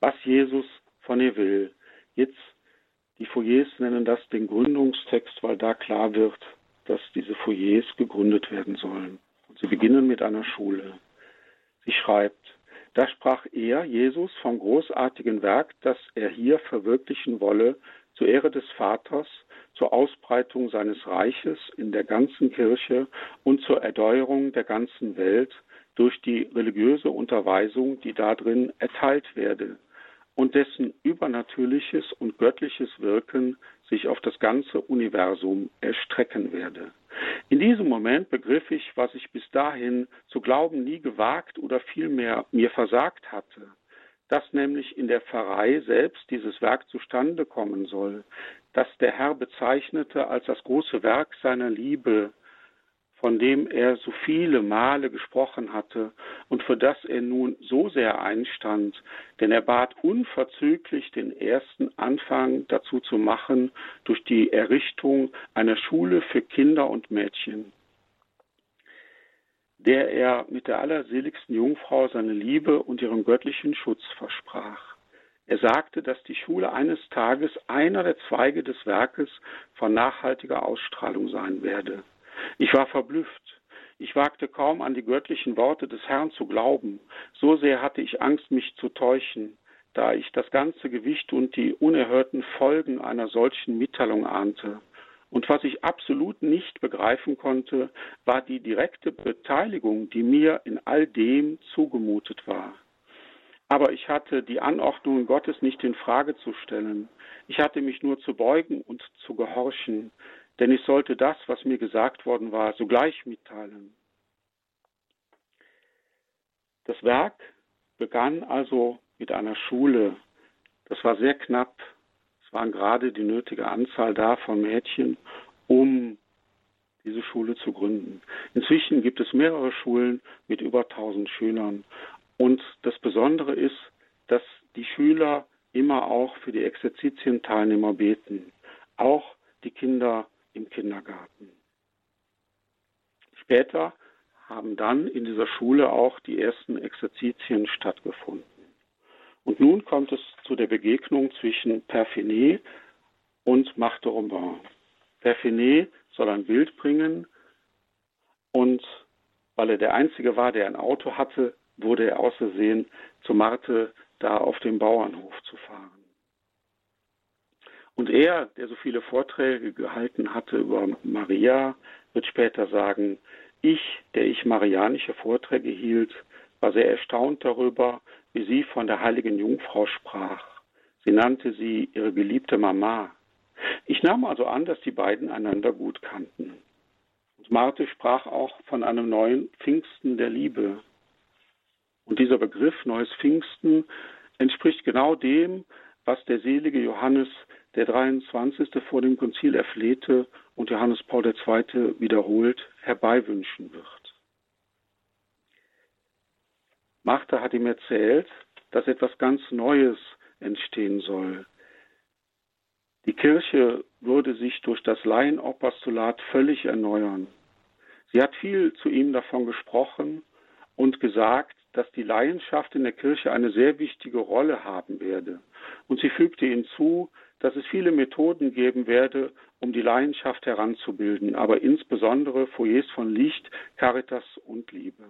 was Jesus von ihr will. Jetzt, die Foyers nennen das den Gründungstext, weil da klar wird, dass diese Foyers gegründet werden sollen. Und sie beginnen mit einer Schule. Sie schreibt, da sprach er, Jesus, vom großartigen Werk, das er hier verwirklichen wolle, zur Ehre des Vaters, zur Ausbreitung seines Reiches in der ganzen Kirche und zur Erneuerung der ganzen Welt durch die religiöse Unterweisung, die darin erteilt werde und dessen übernatürliches und göttliches Wirken sich auf das ganze Universum erstrecken werde. In diesem Moment begriff ich, was ich bis dahin zu glauben nie gewagt oder vielmehr mir versagt hatte, dass nämlich in der Pfarrei selbst dieses Werk zustande kommen soll, das der Herr bezeichnete als das große Werk seiner Liebe, von dem er so viele Male gesprochen hatte und für das er nun so sehr einstand, denn er bat unverzüglich den ersten Anfang dazu zu machen durch die Errichtung einer Schule für Kinder und Mädchen, der er mit der allerseligsten Jungfrau seine Liebe und ihren göttlichen Schutz versprach. Er sagte, dass die Schule eines Tages einer der Zweige des Werkes von nachhaltiger Ausstrahlung sein werde. Ich war verblüfft. Ich wagte kaum an die göttlichen Worte des Herrn zu glauben. So sehr hatte ich Angst, mich zu täuschen, da ich das ganze Gewicht und die unerhörten Folgen einer solchen Mitteilung ahnte. Und was ich absolut nicht begreifen konnte, war die direkte Beteiligung, die mir in all dem zugemutet war. Aber ich hatte die Anordnungen Gottes nicht in Frage zu stellen. Ich hatte mich nur zu beugen und zu gehorchen denn ich sollte das, was mir gesagt worden war, sogleich mitteilen. Das Werk begann also mit einer Schule. Das war sehr knapp. Es waren gerade die nötige Anzahl da von Mädchen, um diese Schule zu gründen. Inzwischen gibt es mehrere Schulen mit über 1000 Schülern. Und das Besondere ist, dass die Schüler immer auch für die Exerzitienteilnehmer beten. Auch die Kinder im Kindergarten. Später haben dann in dieser Schule auch die ersten Exerzitien stattgefunden. Und nun kommt es zu der Begegnung zwischen Perfinet und Marthe Robin. Perfinet soll ein Bild bringen und weil er der Einzige war, der ein Auto hatte, wurde er außersehen zu Marthe da auf dem Bauernhof zu fahren. Und er, der so viele Vorträge gehalten hatte über Maria, wird später sagen, ich, der ich marianische Vorträge hielt, war sehr erstaunt darüber, wie sie von der heiligen Jungfrau sprach. Sie nannte sie ihre geliebte Mama. Ich nahm also an, dass die beiden einander gut kannten. Und Marte sprach auch von einem neuen Pfingsten der Liebe. Und dieser Begriff neues Pfingsten entspricht genau dem, was der selige Johannes der 23. vor dem Konzil erflehte und Johannes Paul II. wiederholt herbeiwünschen wird. Martha hat ihm erzählt, dass etwas ganz Neues entstehen soll. Die Kirche würde sich durch das Laienopostulat völlig erneuern. Sie hat viel zu ihm davon gesprochen und gesagt, dass die Laienschaft in der Kirche eine sehr wichtige Rolle haben werde. Und sie fügte hinzu, dass es viele Methoden geben werde, um die Leidenschaft heranzubilden, aber insbesondere Foyers von Licht, Caritas und Liebe.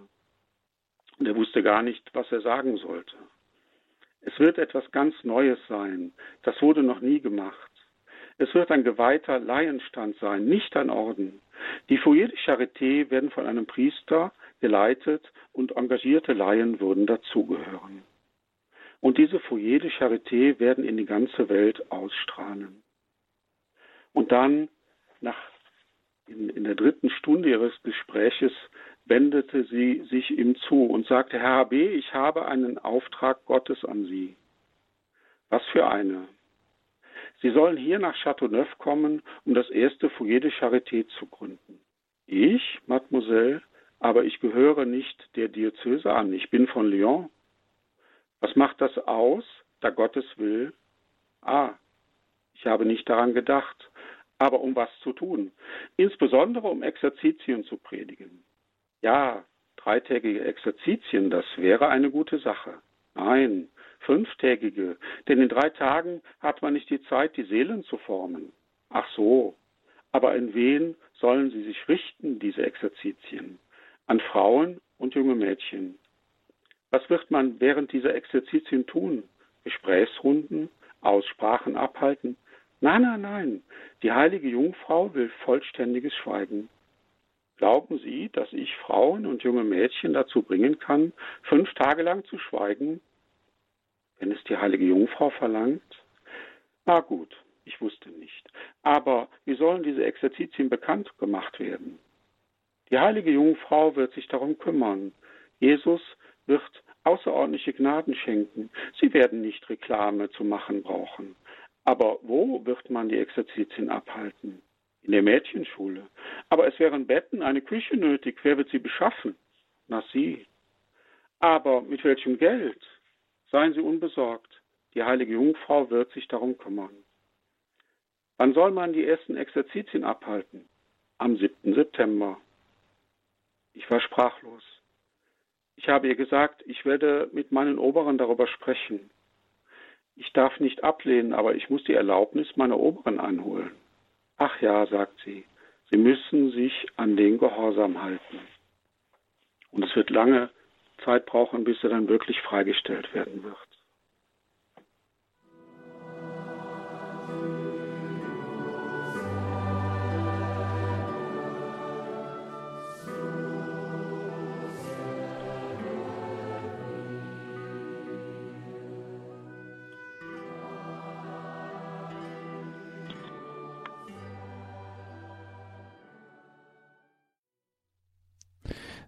Und er wusste gar nicht, was er sagen sollte. Es wird etwas ganz Neues sein. Das wurde noch nie gemacht. Es wird ein geweihter Laienstand sein, nicht ein Orden. Die Foyer de Charité werden von einem Priester geleitet und engagierte Laien würden dazugehören. Und diese Foyer de Charité werden in die ganze Welt ausstrahlen. Und dann, nach, in, in der dritten Stunde ihres Gespräches, wendete sie sich ihm zu und sagte, Herr HB, ich habe einen Auftrag Gottes an Sie. Was für eine? Sie sollen hier nach Châteauneuf kommen, um das erste Foyer de Charité zu gründen. Ich, Mademoiselle, aber ich gehöre nicht der Diözese an. Ich bin von Lyon. Was macht das aus, da Gottes will? Ah, ich habe nicht daran gedacht, aber um was zu tun, insbesondere um Exerzitien zu predigen. Ja, dreitägige Exerzitien, das wäre eine gute Sache. Nein, fünftägige, denn in drei Tagen hat man nicht die Zeit, die Seelen zu formen. Ach so, aber in wen sollen sie sich richten, diese Exerzitien? An Frauen und junge Mädchen. Was wird man während dieser Exerzitien tun? Gesprächsrunden, Aussprachen abhalten? Nein, nein, nein. Die heilige Jungfrau will vollständiges Schweigen. Glauben Sie, dass ich Frauen und junge Mädchen dazu bringen kann, fünf Tage lang zu schweigen, wenn es die heilige Jungfrau verlangt? Na gut, Ich wusste nicht. Aber wie sollen diese Exerzitien bekannt gemacht werden? Die heilige Jungfrau wird sich darum kümmern. Jesus wird außerordentliche Gnaden schenken. Sie werden nicht Reklame zu machen brauchen. Aber wo wird man die Exerzitien abhalten? In der Mädchenschule. Aber es wären Betten, eine Küche nötig. Wer wird sie beschaffen? Na Sie. Aber mit welchem Geld? Seien Sie unbesorgt. Die heilige Jungfrau wird sich darum kümmern. Wann soll man die ersten Exerzitien abhalten? Am 7. September. Ich war sprachlos. Ich habe ihr gesagt, ich werde mit meinen Oberen darüber sprechen. Ich darf nicht ablehnen, aber ich muss die Erlaubnis meiner Oberen einholen. Ach ja, sagt sie, Sie müssen sich an den Gehorsam halten. Und es wird lange Zeit brauchen, bis er dann wirklich freigestellt werden wird.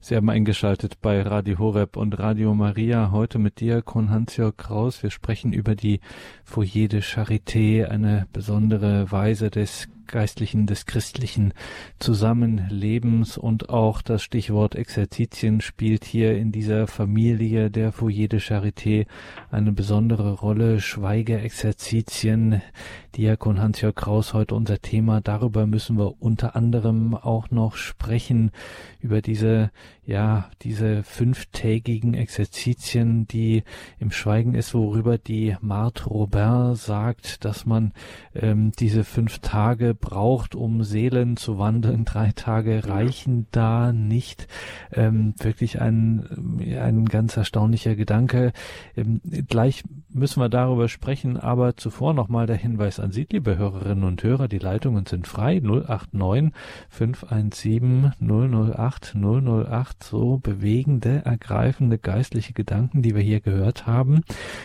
Sie haben eingeschaltet bei Radio Horeb und Radio Maria. Heute mit Diakon Hans-Jörg Kraus. Wir sprechen über die Foyer de Charité, eine besondere Weise des geistlichen, des christlichen Zusammenlebens und auch das Stichwort Exerzitien spielt hier in dieser Familie der Foyer de Charité eine besondere Rolle. Schweigeexerzitien, Diakon Hans-Jörg Kraus heute unser Thema. Darüber müssen wir unter anderem auch noch sprechen, über diese, ja, diese fünftägigen Exerzitien, die im Schweigen ist, worüber die Marthe Robert sagt, dass man ähm, diese fünf Tage braucht, um Seelen zu wandeln. Drei Tage reichen da nicht. Ähm, wirklich ein, ein ganz erstaunlicher Gedanke. Ähm, gleich müssen wir darüber sprechen, aber zuvor nochmal der Hinweis an Sie, liebe Hörerinnen und Hörer, die Leitungen sind frei. 089 517 008 008. So bewegende, ergreifende geistliche Gedanken, die wir hier gehört haben.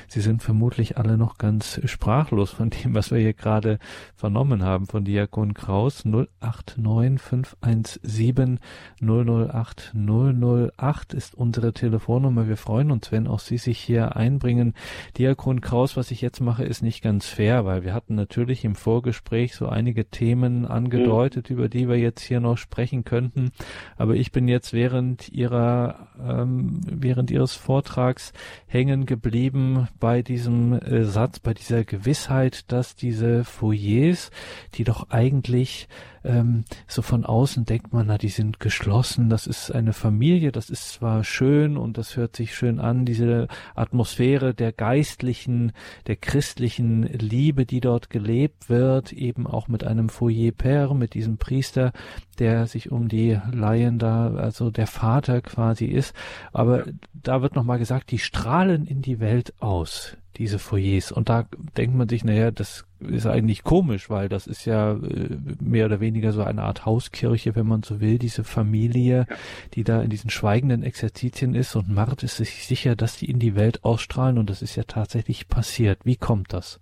Sie sind vermutlich alle noch ganz sprachlos von dem, was wir hier gerade vernommen haben von Diakon Diakon Kraus 089 517 008 008 ist unsere Telefonnummer. Wir freuen uns, wenn auch Sie sich hier einbringen. Diakon Kraus, was ich jetzt mache, ist nicht ganz fair, weil wir hatten natürlich im Vorgespräch so einige Themen angedeutet, mhm. über die wir jetzt hier noch sprechen könnten. Aber ich bin jetzt während Ihrer, ähm, während Ihres Vortrags hängen geblieben bei diesem äh, Satz, bei dieser Gewissheit, dass diese Foyers, die doch eigentlich eigentlich ähm, so von außen denkt man, na, die sind geschlossen, das ist eine Familie, das ist zwar schön und das hört sich schön an, diese Atmosphäre der geistlichen, der christlichen Liebe, die dort gelebt wird, eben auch mit einem Foyer Père, mit diesem Priester, der sich um die Laien da, also der Vater quasi ist. Aber da wird nochmal gesagt, die strahlen in die Welt aus diese Foyers. Und da denkt man sich, naja, das ist eigentlich komisch, weil das ist ja äh, mehr oder weniger so eine Art Hauskirche, wenn man so will, diese Familie, ja. die da in diesen schweigenden Exerzitien ist und Mart ist sich sicher, dass die in die Welt ausstrahlen und das ist ja tatsächlich passiert. Wie kommt das?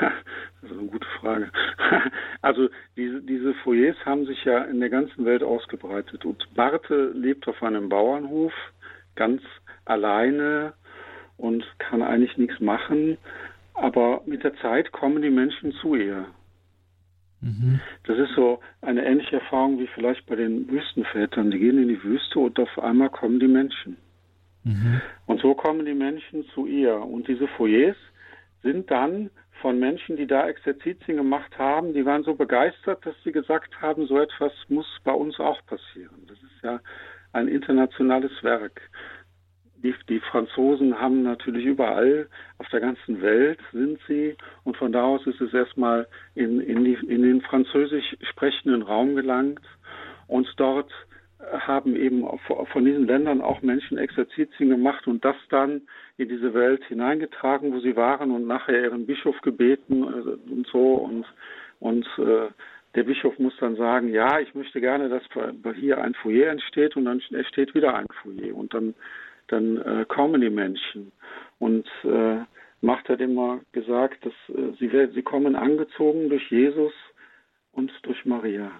(laughs) Das ist eine gute Frage. (laughs) Also diese, diese Foyers haben sich ja in der ganzen Welt ausgebreitet und Marte lebt auf einem Bauernhof ganz alleine und kann eigentlich nichts machen. Aber mit der Zeit kommen die Menschen zu ihr. Mhm. Das ist so eine ähnliche Erfahrung wie vielleicht bei den Wüstenvätern. Die gehen in die Wüste und auf einmal kommen die Menschen. Mhm. Und so kommen die Menschen zu ihr. Und diese Foyers sind dann von Menschen, die da Exerzitien gemacht haben, die waren so begeistert, dass sie gesagt haben, so etwas muss bei uns auch passieren. Das ist ja ein internationales Werk die, die Franzosen haben natürlich überall auf der ganzen Welt sind sie. Und von da aus ist es erstmal in, in, die, in den französisch sprechenden Raum gelangt. Und dort haben eben von diesen Ländern auch Menschen Exerzitien gemacht und das dann in diese Welt hineingetragen, wo sie waren und nachher ihren Bischof gebeten äh, und so. Und und äh, der Bischof muss dann sagen, ja, ich möchte gerne, dass hier ein Foyer entsteht und dann entsteht wieder ein Foyer. Und dann dann äh, kommen die Menschen. Und äh, Macht hat immer gesagt, dass äh, sie, sie kommen angezogen durch Jesus und durch Maria.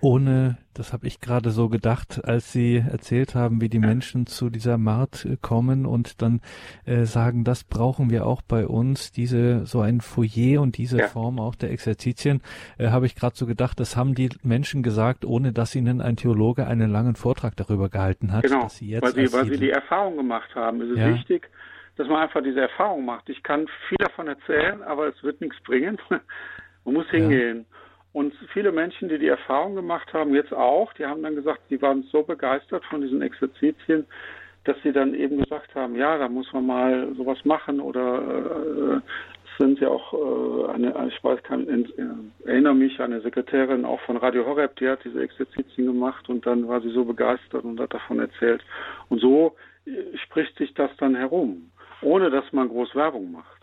Ohne, das habe ich gerade so gedacht, als Sie erzählt haben, wie die Menschen zu dieser Mart äh, kommen und dann äh, sagen, das brauchen wir auch bei uns, diese so ein Foyer und diese ja. Form auch der Exerzitien, äh, habe ich gerade so gedacht, das haben die Menschen gesagt, ohne dass ihnen ein Theologe einen langen Vortrag darüber gehalten hat. Genau, sie jetzt weil, sie, weil sie die Erfahrung gemacht haben. Es ist ja. wichtig, dass man einfach diese Erfahrung macht. Ich kann viel davon erzählen, aber es wird nichts bringen. (laughs) man muss hingehen. Ja. Und viele Menschen, die die Erfahrung gemacht haben, jetzt auch, die haben dann gesagt, die waren so begeistert von diesen Exerzitien, dass sie dann eben gesagt haben, ja, da muss man mal sowas machen oder äh, sind ja auch äh, eine, ich weiß, kann, äh, erinnere mich an eine Sekretärin auch von Radio Horeb, die hat diese Exerzitien gemacht und dann war sie so begeistert und hat davon erzählt. Und so äh, spricht sich das dann herum, ohne dass man groß Werbung macht.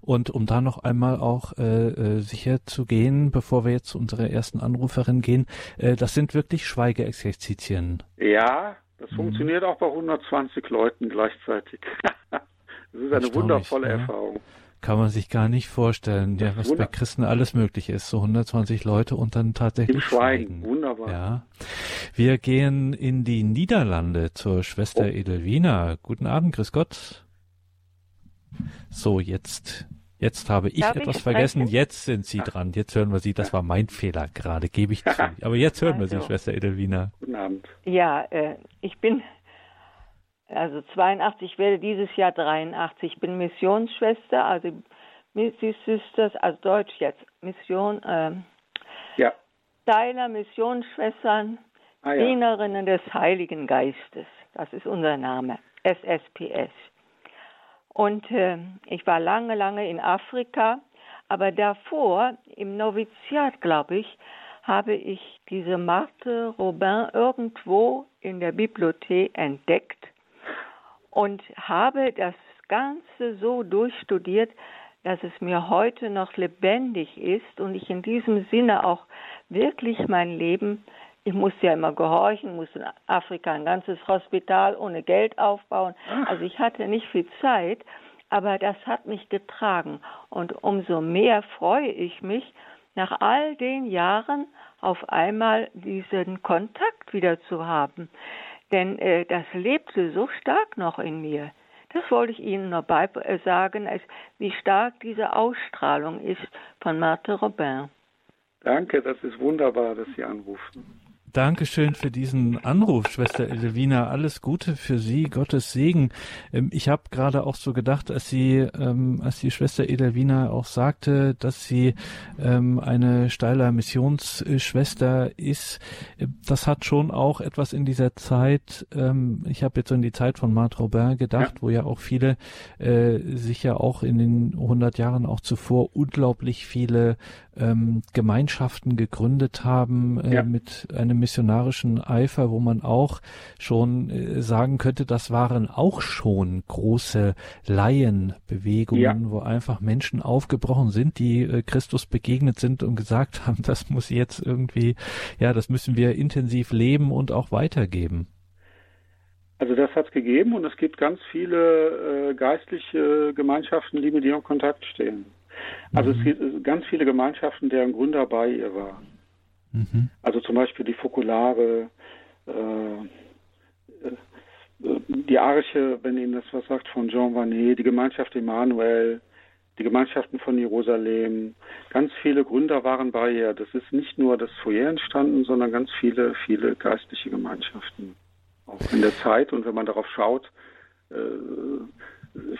Und um da noch einmal auch äh, äh, sicher zu gehen, bevor wir jetzt zu unserer ersten Anruferin gehen, äh, das sind wirklich Schweigeexerzitien. Ja, das mhm. funktioniert auch bei 120 Leuten gleichzeitig. (laughs) das ist eine wundervolle ja. Erfahrung. Kann man sich gar nicht vorstellen, ja, was bei Christen alles möglich ist. So 120 Leute und dann tatsächlich Im Schweigen. Schweigen. Wunderbar. Ja. Wir gehen in die Niederlande zur Schwester oh. Edelwina. Guten Abend, Grüß Gott. So, jetzt, jetzt habe ich Darf etwas ich vergessen. Jetzt sind Sie dran. Jetzt hören wir Sie. Das war mein Fehler gerade, gebe ich zu. Aber jetzt hören also. wir Sie, Schwester Edelwina. Guten Abend. Ja, äh, ich bin also 82, werde dieses Jahr 83. Ich bin Missionsschwester, also Missy Sisters, also Deutsch jetzt, Mission, äh, ja. Teiler, Missionsschwestern, ah, ja. Dienerinnen des Heiligen Geistes. Das ist unser Name, SSPS. Und äh, ich war lange, lange in Afrika, aber davor, im Noviziat, glaube ich, habe ich diese Marthe Robin irgendwo in der Bibliothek entdeckt und habe das Ganze so durchstudiert, dass es mir heute noch lebendig ist und ich in diesem Sinne auch wirklich mein Leben ich musste ja immer gehorchen, musste in Afrika ein ganzes Hospital ohne Geld aufbauen. Also ich hatte nicht viel Zeit, aber das hat mich getragen. Und umso mehr freue ich mich, nach all den Jahren auf einmal diesen Kontakt wieder zu haben. Denn äh, das lebte so stark noch in mir. Das wollte ich Ihnen noch bei äh, sagen, als, wie stark diese Ausstrahlung ist von Marthe Robin. Danke, das ist wunderbar, dass Sie anrufen. Dankeschön für diesen Anruf, Schwester Edelwina. Alles Gute für Sie, Gottes Segen. Ähm, ich habe gerade auch so gedacht, als sie, ähm, als die Schwester Edelwina auch sagte, dass sie ähm, eine steiler Missionsschwester ist. Äh, das hat schon auch etwas in dieser Zeit. ich habe jetzt so in die Zeit von Marthe Robin gedacht, ja. wo ja auch viele äh, sich ja auch in den 100 Jahren auch zuvor unglaublich viele ähm, Gemeinschaften gegründet haben äh, ja. mit einem missionarischen Eifer, wo man auch schon äh, sagen könnte, das waren auch schon große Laienbewegungen, ja. wo einfach Menschen aufgebrochen sind, die äh, Christus begegnet sind und gesagt haben, (laughs) das muss jetzt irgendwie, ja, das müssen wir intensiv leben und auch weitergeben. Also das hat es gegeben und es gibt ganz viele äh, geistliche Gemeinschaften, die mit ihr in Kontakt stehen. Also mhm. es gibt ganz viele Gemeinschaften, deren Gründer bei ihr waren. Mhm. Also zum Beispiel die Fokulare, äh, äh, die Arche, wenn Ihnen das was sagt, von Jean Vanet, die Gemeinschaft Emmanuel, die Gemeinschaften von Jerusalem. Ganz viele Gründer waren bei ihr. Das ist nicht nur das Foyer entstanden, sondern ganz viele, viele geistliche Gemeinschaften. Auch in der Zeit und wenn man darauf schaut, äh,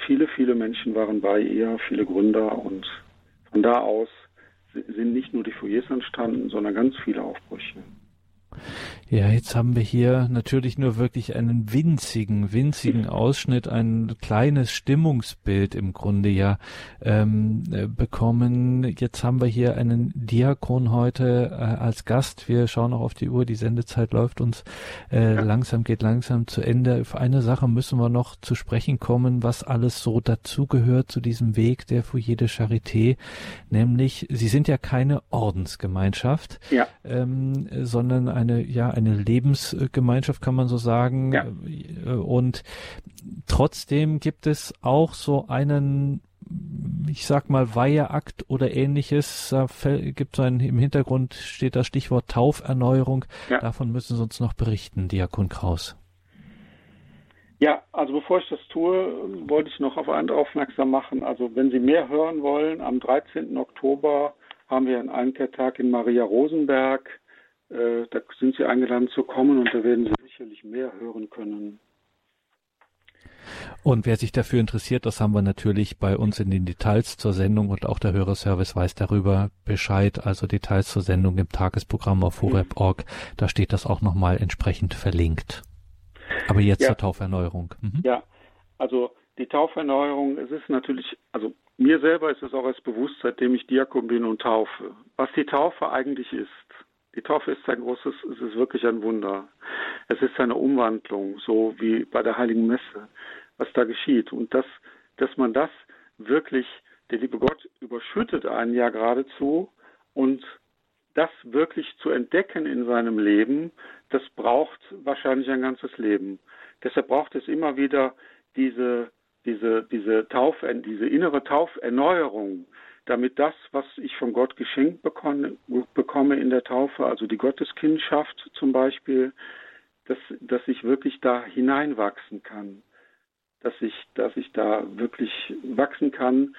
viele, viele Menschen waren bei ihr, viele Gründer und von da aus sind nicht nur die Foyers entstanden, sondern ganz viele Aufbrüche. Ja, jetzt haben wir hier natürlich nur wirklich einen winzigen, winzigen Ausschnitt, ein kleines Stimmungsbild im Grunde ja ähm, äh, bekommen. Jetzt haben wir hier einen Diakon heute äh, als Gast. Wir schauen auch auf die Uhr, die Sendezeit läuft uns äh, ja. langsam, geht langsam zu Ende. Auf eine Sache müssen wir noch zu sprechen kommen, was alles so dazugehört zu diesem Weg der Foyer de Charité, nämlich Sie sind ja keine Ordensgemeinschaft. Ja. ähm, sondern eine, ja, eine Lebensgemeinschaft, kann man so sagen. Ja. Äh, und trotzdem gibt es auch so einen ich sag mal, Weiheakt oder ähnliches, da gibt es im Hintergrund steht das Stichwort Tauferneuerung. Ja. Davon müssen Sie uns noch berichten, Diakon Kraus. Ja, also bevor ich das tue, wollte ich noch auf einen aufmerksam machen. Also wenn Sie mehr hören wollen, am 13. Oktober haben wir einen Einkehrtag in Maria Rosenberg. Äh, da sind Sie eingeladen zu kommen und da werden Sie sicherlich mehr hören können. Und wer sich dafür interessiert, das haben wir natürlich bei uns in den Details zur Sendung und auch der Hörerservice weiß darüber Bescheid. Also Details zur Sendung im Tagesprogramm auf horeb.org. Da steht das auch nochmal entsprechend verlinkt. Aber jetzt ja. zur Tauferneuerung. Mhm. Ja, also die Tauferneuerung, es ist natürlich, also mir selber ist es auch erst bewusst, seitdem ich Diakon bin und taufe. Was die Taufe eigentlich ist. Die Taufe ist ein großes, es ist wirklich ein Wunder. Es ist eine Umwandlung, so wie bei der Heiligen Messe, was da geschieht. Und das, dass man das wirklich, der liebe Gott überschüttet einen ja geradezu und das wirklich zu entdecken in seinem Leben, das braucht wahrscheinlich ein ganzes Leben. Deshalb braucht es immer wieder diese, diese, diese Tauf, diese innere Tauferneuerung, damit das, was ich von Gott geschenkt bekomme, in der Taufe, also die Gotteskindschaft zum Beispiel, dass, dass ich wirklich da hineinwachsen kann, dass ich, dass ich da wirklich wachsen kann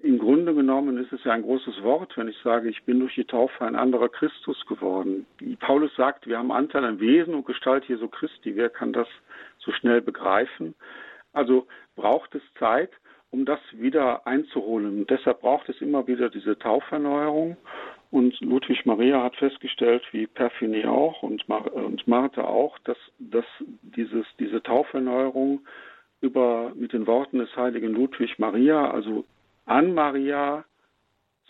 im Grunde genommen ist es ja ein großes Wort, wenn ich sage, ich bin durch die Taufe ein anderer Christus geworden. Paulus sagt, wir haben Anteil an Wesen und Gestalt Jesu Christi. Wer kann das so schnell begreifen? Also braucht es Zeit, um das wieder einzuholen. Und deshalb braucht es immer wieder diese Tauferneuerung. Und Ludwig Maria hat festgestellt, wie Perfini auch und, Mar und Martha auch, dass, dass dieses, diese Tauferneuerung über, mit den Worten des heiligen Ludwig Maria, also an Maria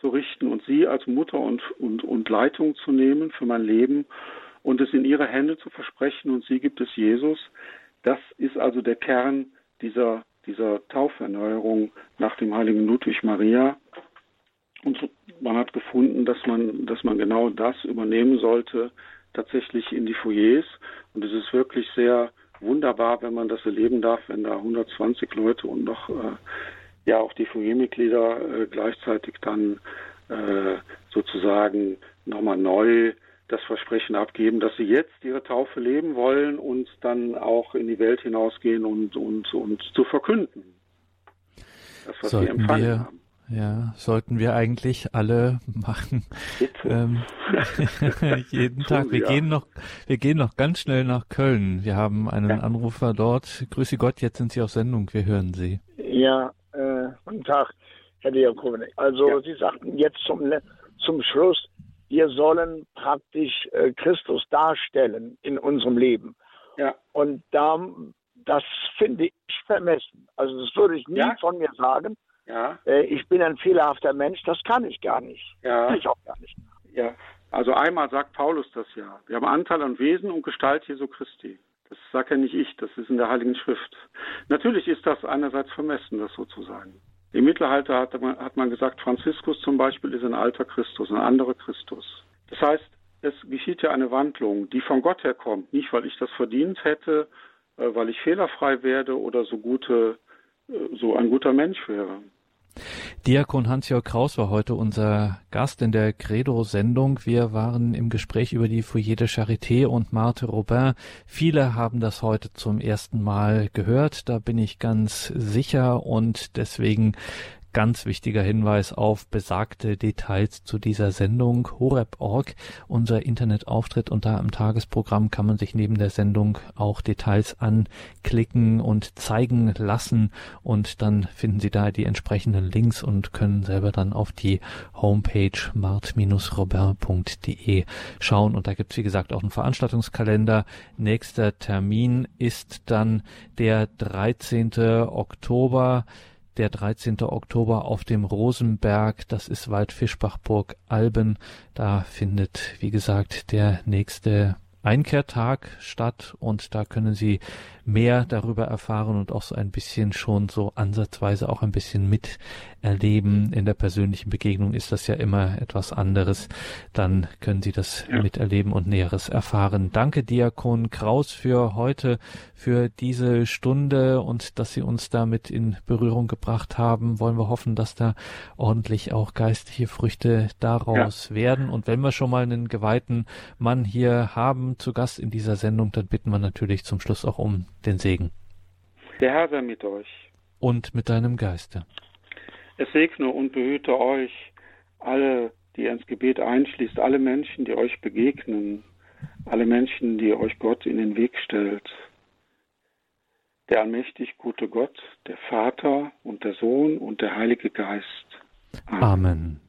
zu richten und sie als Mutter und, und, und Leitung zu nehmen für mein Leben und es in ihre Hände zu versprechen und sie gibt es Jesus. Das ist also der Kern dieser, dieser Tauferneuerung nach dem heiligen Ludwig Maria. Und man hat gefunden, dass man, dass man genau das übernehmen sollte, tatsächlich in die Foyers. Und es ist wirklich sehr wunderbar, wenn man das erleben darf, wenn da 120 Leute und noch äh, ja auch die Fouriermitglieder äh, gleichzeitig dann äh, sozusagen nochmal neu das Versprechen abgeben, dass sie jetzt ihre Taufe leben wollen und dann auch in die Welt hinausgehen und, und, und zu verkünden. Das, was sollten sie empfangen wir, haben. Ja, sollten wir eigentlich alle machen. Ähm, (laughs) jeden Tag. Wir ja. gehen noch, wir gehen noch ganz schnell nach Köln. Wir haben einen ja. Anrufer dort. Grüße Gott, jetzt sind Sie auf Sendung. Wir hören Sie. Ja, äh, guten Tag, Herr Diakonik. Also ja. Sie sagten jetzt zum, zum Schluss, wir sollen praktisch äh, Christus darstellen in unserem Leben. Ja. Und da, das finde ich vermessen. Also das würde ich nie ja. von mir sagen. Ja. Äh, ich bin ein fehlerhafter Mensch, das kann ich gar nicht. Ja. Kann ich auch gar nicht. Ja. Also einmal sagt Paulus das ja. Wir haben Anteil an Wesen und Gestalt Jesu Christi. Das sage ja nicht ich, das ist in der Heiligen Schrift. Natürlich ist das einerseits vermessen, das sozusagen. Im Mittelalter hat man, hat man gesagt, Franziskus zum Beispiel ist ein alter Christus, ein anderer Christus. Das heißt, es geschieht ja eine Wandlung, die von Gott herkommt, nicht weil ich das verdient hätte, äh, weil ich fehlerfrei werde oder so gute, äh, so ein guter Mensch wäre. Diakon Hans-Jörg Kraus war heute unser Gast in der Credo-Sendung. Wir waren im Gespräch über die Foyer de Charité und Marthe Robin. Viele haben das heute zum ersten Mal gehört, da bin ich ganz sicher und deswegen Ganz wichtiger Hinweis auf besagte Details zu dieser Sendung horeb.org, unser Internetauftritt und da im Tagesprogramm kann man sich neben der Sendung auch Details anklicken und zeigen lassen und dann finden Sie da die entsprechenden Links und können selber dann auf die Homepage mart-robert.de schauen und da gibt es wie gesagt auch einen Veranstaltungskalender. Nächster Termin ist dann der 13. Oktober der 13. Oktober auf dem Rosenberg, das ist Waldfischbachburg Alben. Da findet, wie gesagt, der nächste Einkehrtag statt und da können Sie mehr darüber erfahren und auch so ein bisschen schon so ansatzweise auch ein bisschen miterleben. In der persönlichen Begegnung ist das ja immer etwas anderes. Dann können Sie das ja. miterleben und Näheres erfahren. Danke, Diakon Kraus, für heute, für diese Stunde und dass Sie uns damit in Berührung gebracht haben. Wollen wir hoffen, dass da ordentlich auch geistliche Früchte daraus ja. werden. Und wenn wir schon mal einen geweihten Mann hier haben zu Gast in dieser Sendung, dann bitten wir natürlich zum Schluss auch um den Segen. Der Herr sei mit euch. Und mit deinem Geiste. Es segne und behüte euch alle, die ihr ins Gebet einschließt, alle Menschen, die euch begegnen, alle Menschen, die euch Gott in den Weg stellt. Der allmächtig gute Gott, der Vater und der Sohn und der Heilige Geist. Amen. Amen.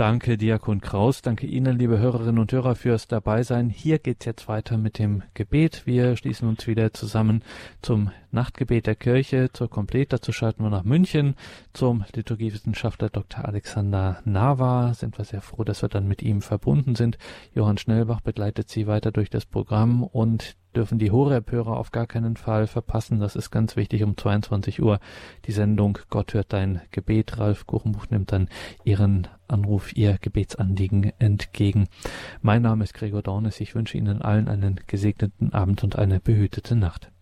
Danke, Diakon Kraus. Danke Ihnen, liebe Hörerinnen und Hörer, fürs Dabeisein. Hier geht's jetzt weiter mit dem Gebet. Wir schließen uns wieder zusammen zum Nachtgebet der Kirche. Zur Komplett dazu schalten wir nach München zum Liturgiewissenschaftler Dr. Alexander Nava. Sind wir sehr froh, dass wir dann mit ihm verbunden sind. Johann Schnellbach begleitet Sie weiter durch das Programm und dürfen die Horeb-Hörer auf gar keinen Fall verpassen. Das ist ganz wichtig um 22 Uhr. Die Sendung Gott hört dein Gebet. Ralf Kuchenbuch nimmt dann Ihren Anruf, Ihr Gebetsanliegen entgegen. Mein Name ist Gregor Dornes. Ich wünsche Ihnen allen einen gesegneten Abend und eine behütete Nacht.